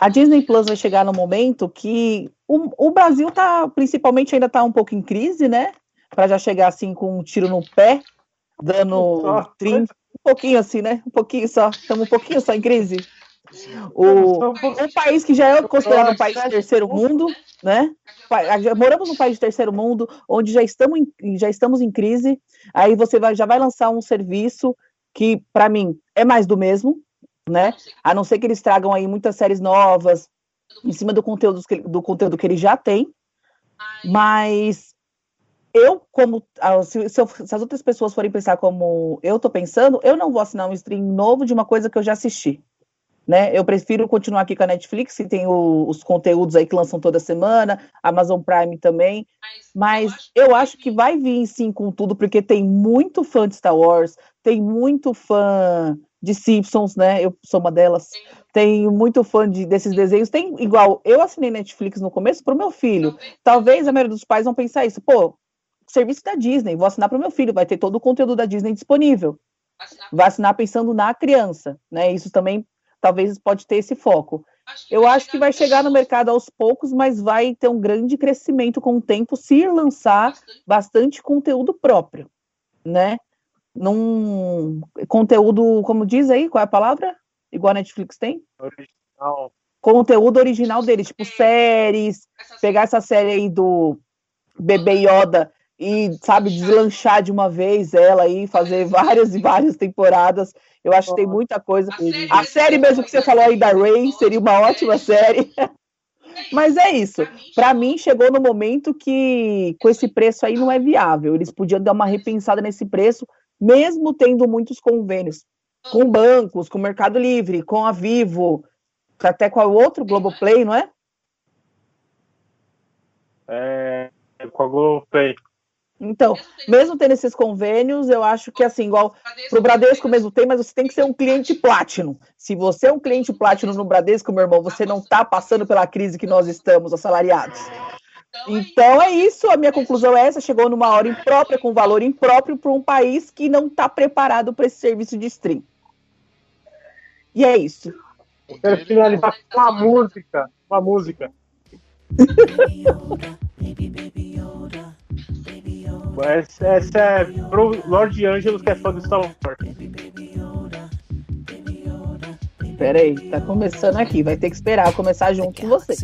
a Disney Plus vai chegar no momento que o, o Brasil tá, principalmente, ainda tá um pouco em crise, né? Para já chegar assim com um tiro no pé, dando 30, um pouquinho assim, né? Um pouquinho só, estamos um pouquinho só em crise. O, um país que já é considerado um país de terceiro mundo, né? Moramos num país de terceiro mundo, onde já estamos em, já estamos em crise. Aí você vai, já vai lançar um serviço que, para mim, é mais do mesmo, né? A não ser que eles tragam aí muitas séries novas em cima do conteúdo que, do conteúdo que ele já tem. Mas eu, como se, se, eu, se, as outras pessoas forem pensar como eu tô pensando, eu não vou assinar um stream novo de uma coisa que eu já assisti. Né? Eu prefiro continuar aqui com a Netflix, que tem o, os conteúdos aí que lançam toda semana, Amazon Prime também. Mas eu acho que vai vir sim com tudo, porque tem muito fã de Star Wars, tem muito fã de Simpsons, né? Eu sou uma delas. Tenho muito fã de, desses desenhos. Tem igual, eu assinei Netflix no começo para o meu filho. Talvez a maioria dos pais vão pensar isso. Pô, serviço da Disney, vou assinar para o meu filho, vai ter todo o conteúdo da Disney disponível. Vai assinar pensando na criança, né? Isso também talvez pode ter esse foco. Eu acho que vai chegar no mercado aos poucos, mas vai ter um grande crescimento com o tempo se lançar bastante conteúdo próprio, né? num conteúdo, como diz aí, qual é a palavra? Igual a Netflix tem? Original. Conteúdo original deles, tipo séries, pegar essa série aí do Bebê Yoda e, sabe, deslanchar de uma vez ela aí, fazer várias e várias temporadas. Eu acho que tem muita coisa. A série mesmo que você falou aí da Ray seria uma ótima série. Mas é isso. Para mim, chegou no momento que com esse preço aí não é viável. Eles podiam dar uma repensada nesse preço, mesmo tendo muitos convênios com bancos, com o Mercado Livre, com a Vivo, até com o outro Globoplay, não é? É, com a Globoplay. Então, mesmo tendo esses convênios, eu acho que assim, igual pro Bradesco mesmo tem, mas você tem que ser um cliente Platinum. Se você é um cliente Platinum no Bradesco, meu irmão, você não está passando pela crise que nós estamos, assalariados. Então é isso, a minha conclusão é essa, chegou numa hora imprópria, com valor impróprio para um país que não está preparado para esse serviço de stream. E é isso. Eu quero finalizar com uma música, uma música. essa, essa é pro Lord Angelos, que é fã do Star Wars. Peraí, tá começando aqui, vai ter que esperar começar junto com você.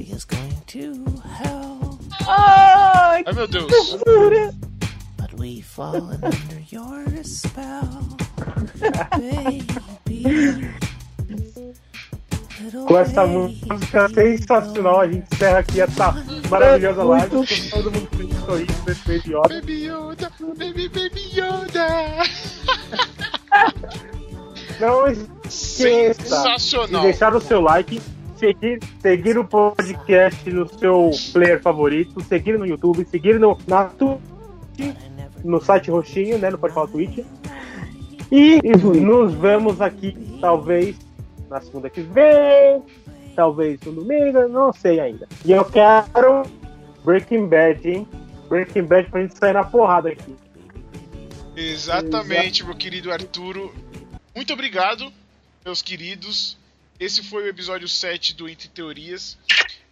Ai, Ai meu Deus. But we fallen under your spell, baby. Com essa música sensacional, a gente encerra aqui essa maravilhosa live. Todo mundo feliz sorrindo desse Baby Yoda. Baby Yoda, Baby Baby Yoda. Não esqueça de deixar o seu like seguir, seguir o podcast no seu player favorito, seguir no YouTube, seguir no, na Twitch, no site roxinho, né? Não pode falar Twitch. E nos vemos aqui, talvez, na segunda que vem, talvez no domingo, não sei ainda. E eu quero Breaking Bad, hein? Breaking Bad pra gente sair na porrada aqui. Exatamente, Exato. meu querido Arturo. Muito obrigado, meus queridos. Esse foi o episódio 7 do Entre Teorias.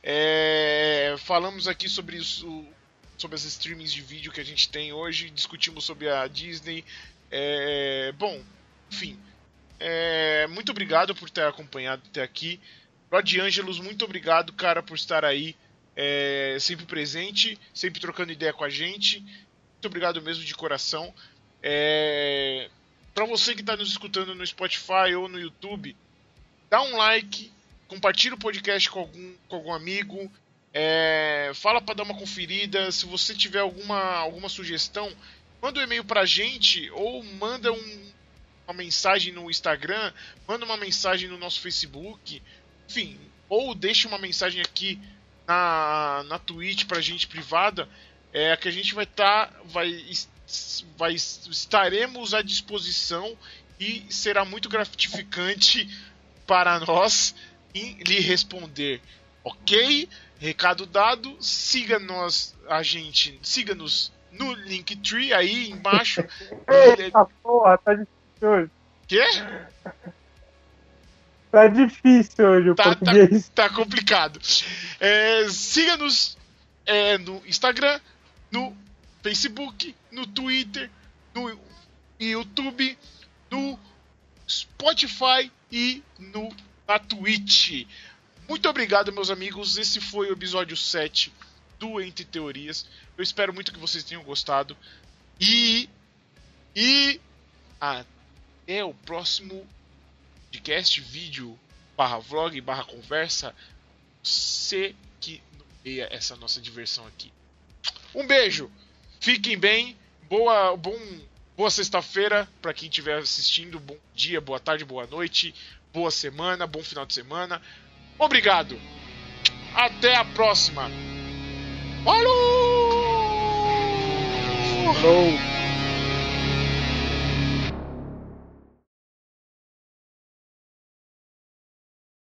É, falamos aqui sobre isso, sobre as streamings de vídeo que a gente tem hoje, discutimos sobre a Disney. É, bom, enfim. É, muito obrigado por ter acompanhado até aqui. Rod Angelos, muito obrigado, cara, por estar aí, é, sempre presente, sempre trocando ideia com a gente. Muito obrigado mesmo de coração. É, para você que está nos escutando no Spotify ou no YouTube, dá um like, compartilha o podcast com algum, com algum amigo, é, fala para dar uma conferida. Se você tiver alguma, alguma sugestão, manda um e-mail pra gente ou manda um, uma mensagem no Instagram, manda uma mensagem no nosso Facebook, enfim, ou deixa uma mensagem aqui na, na Twitch pra gente privada, é que a gente vai estar, tá, vai, vai estaremos à disposição e será muito gratificante para nós em lhe responder. Ok? Recado dado. Siga-nos, a gente. Siga-nos no Linktree aí embaixo. Eita porra, tá difícil. Quê? Tá difícil hoje Tá, tá, português. tá complicado. É, Siga-nos é, no Instagram, no Facebook, no Twitter, no YouTube, no Spotify e no, na Twitch. Muito obrigado, meus amigos. Esse foi o episódio 7 do Entre Teorias. Eu espero muito que vocês tenham gostado. E. E. Até o próximo podcast, vídeo, barra vlog, barra conversa. Você que nomeia essa nossa diversão aqui. Um beijo. Fiquem bem. Boa, bom, boa sexta-feira para quem estiver assistindo. Bom dia, boa tarde, boa noite, boa semana, bom final de semana. Obrigado. Até a próxima. Falou! Falou.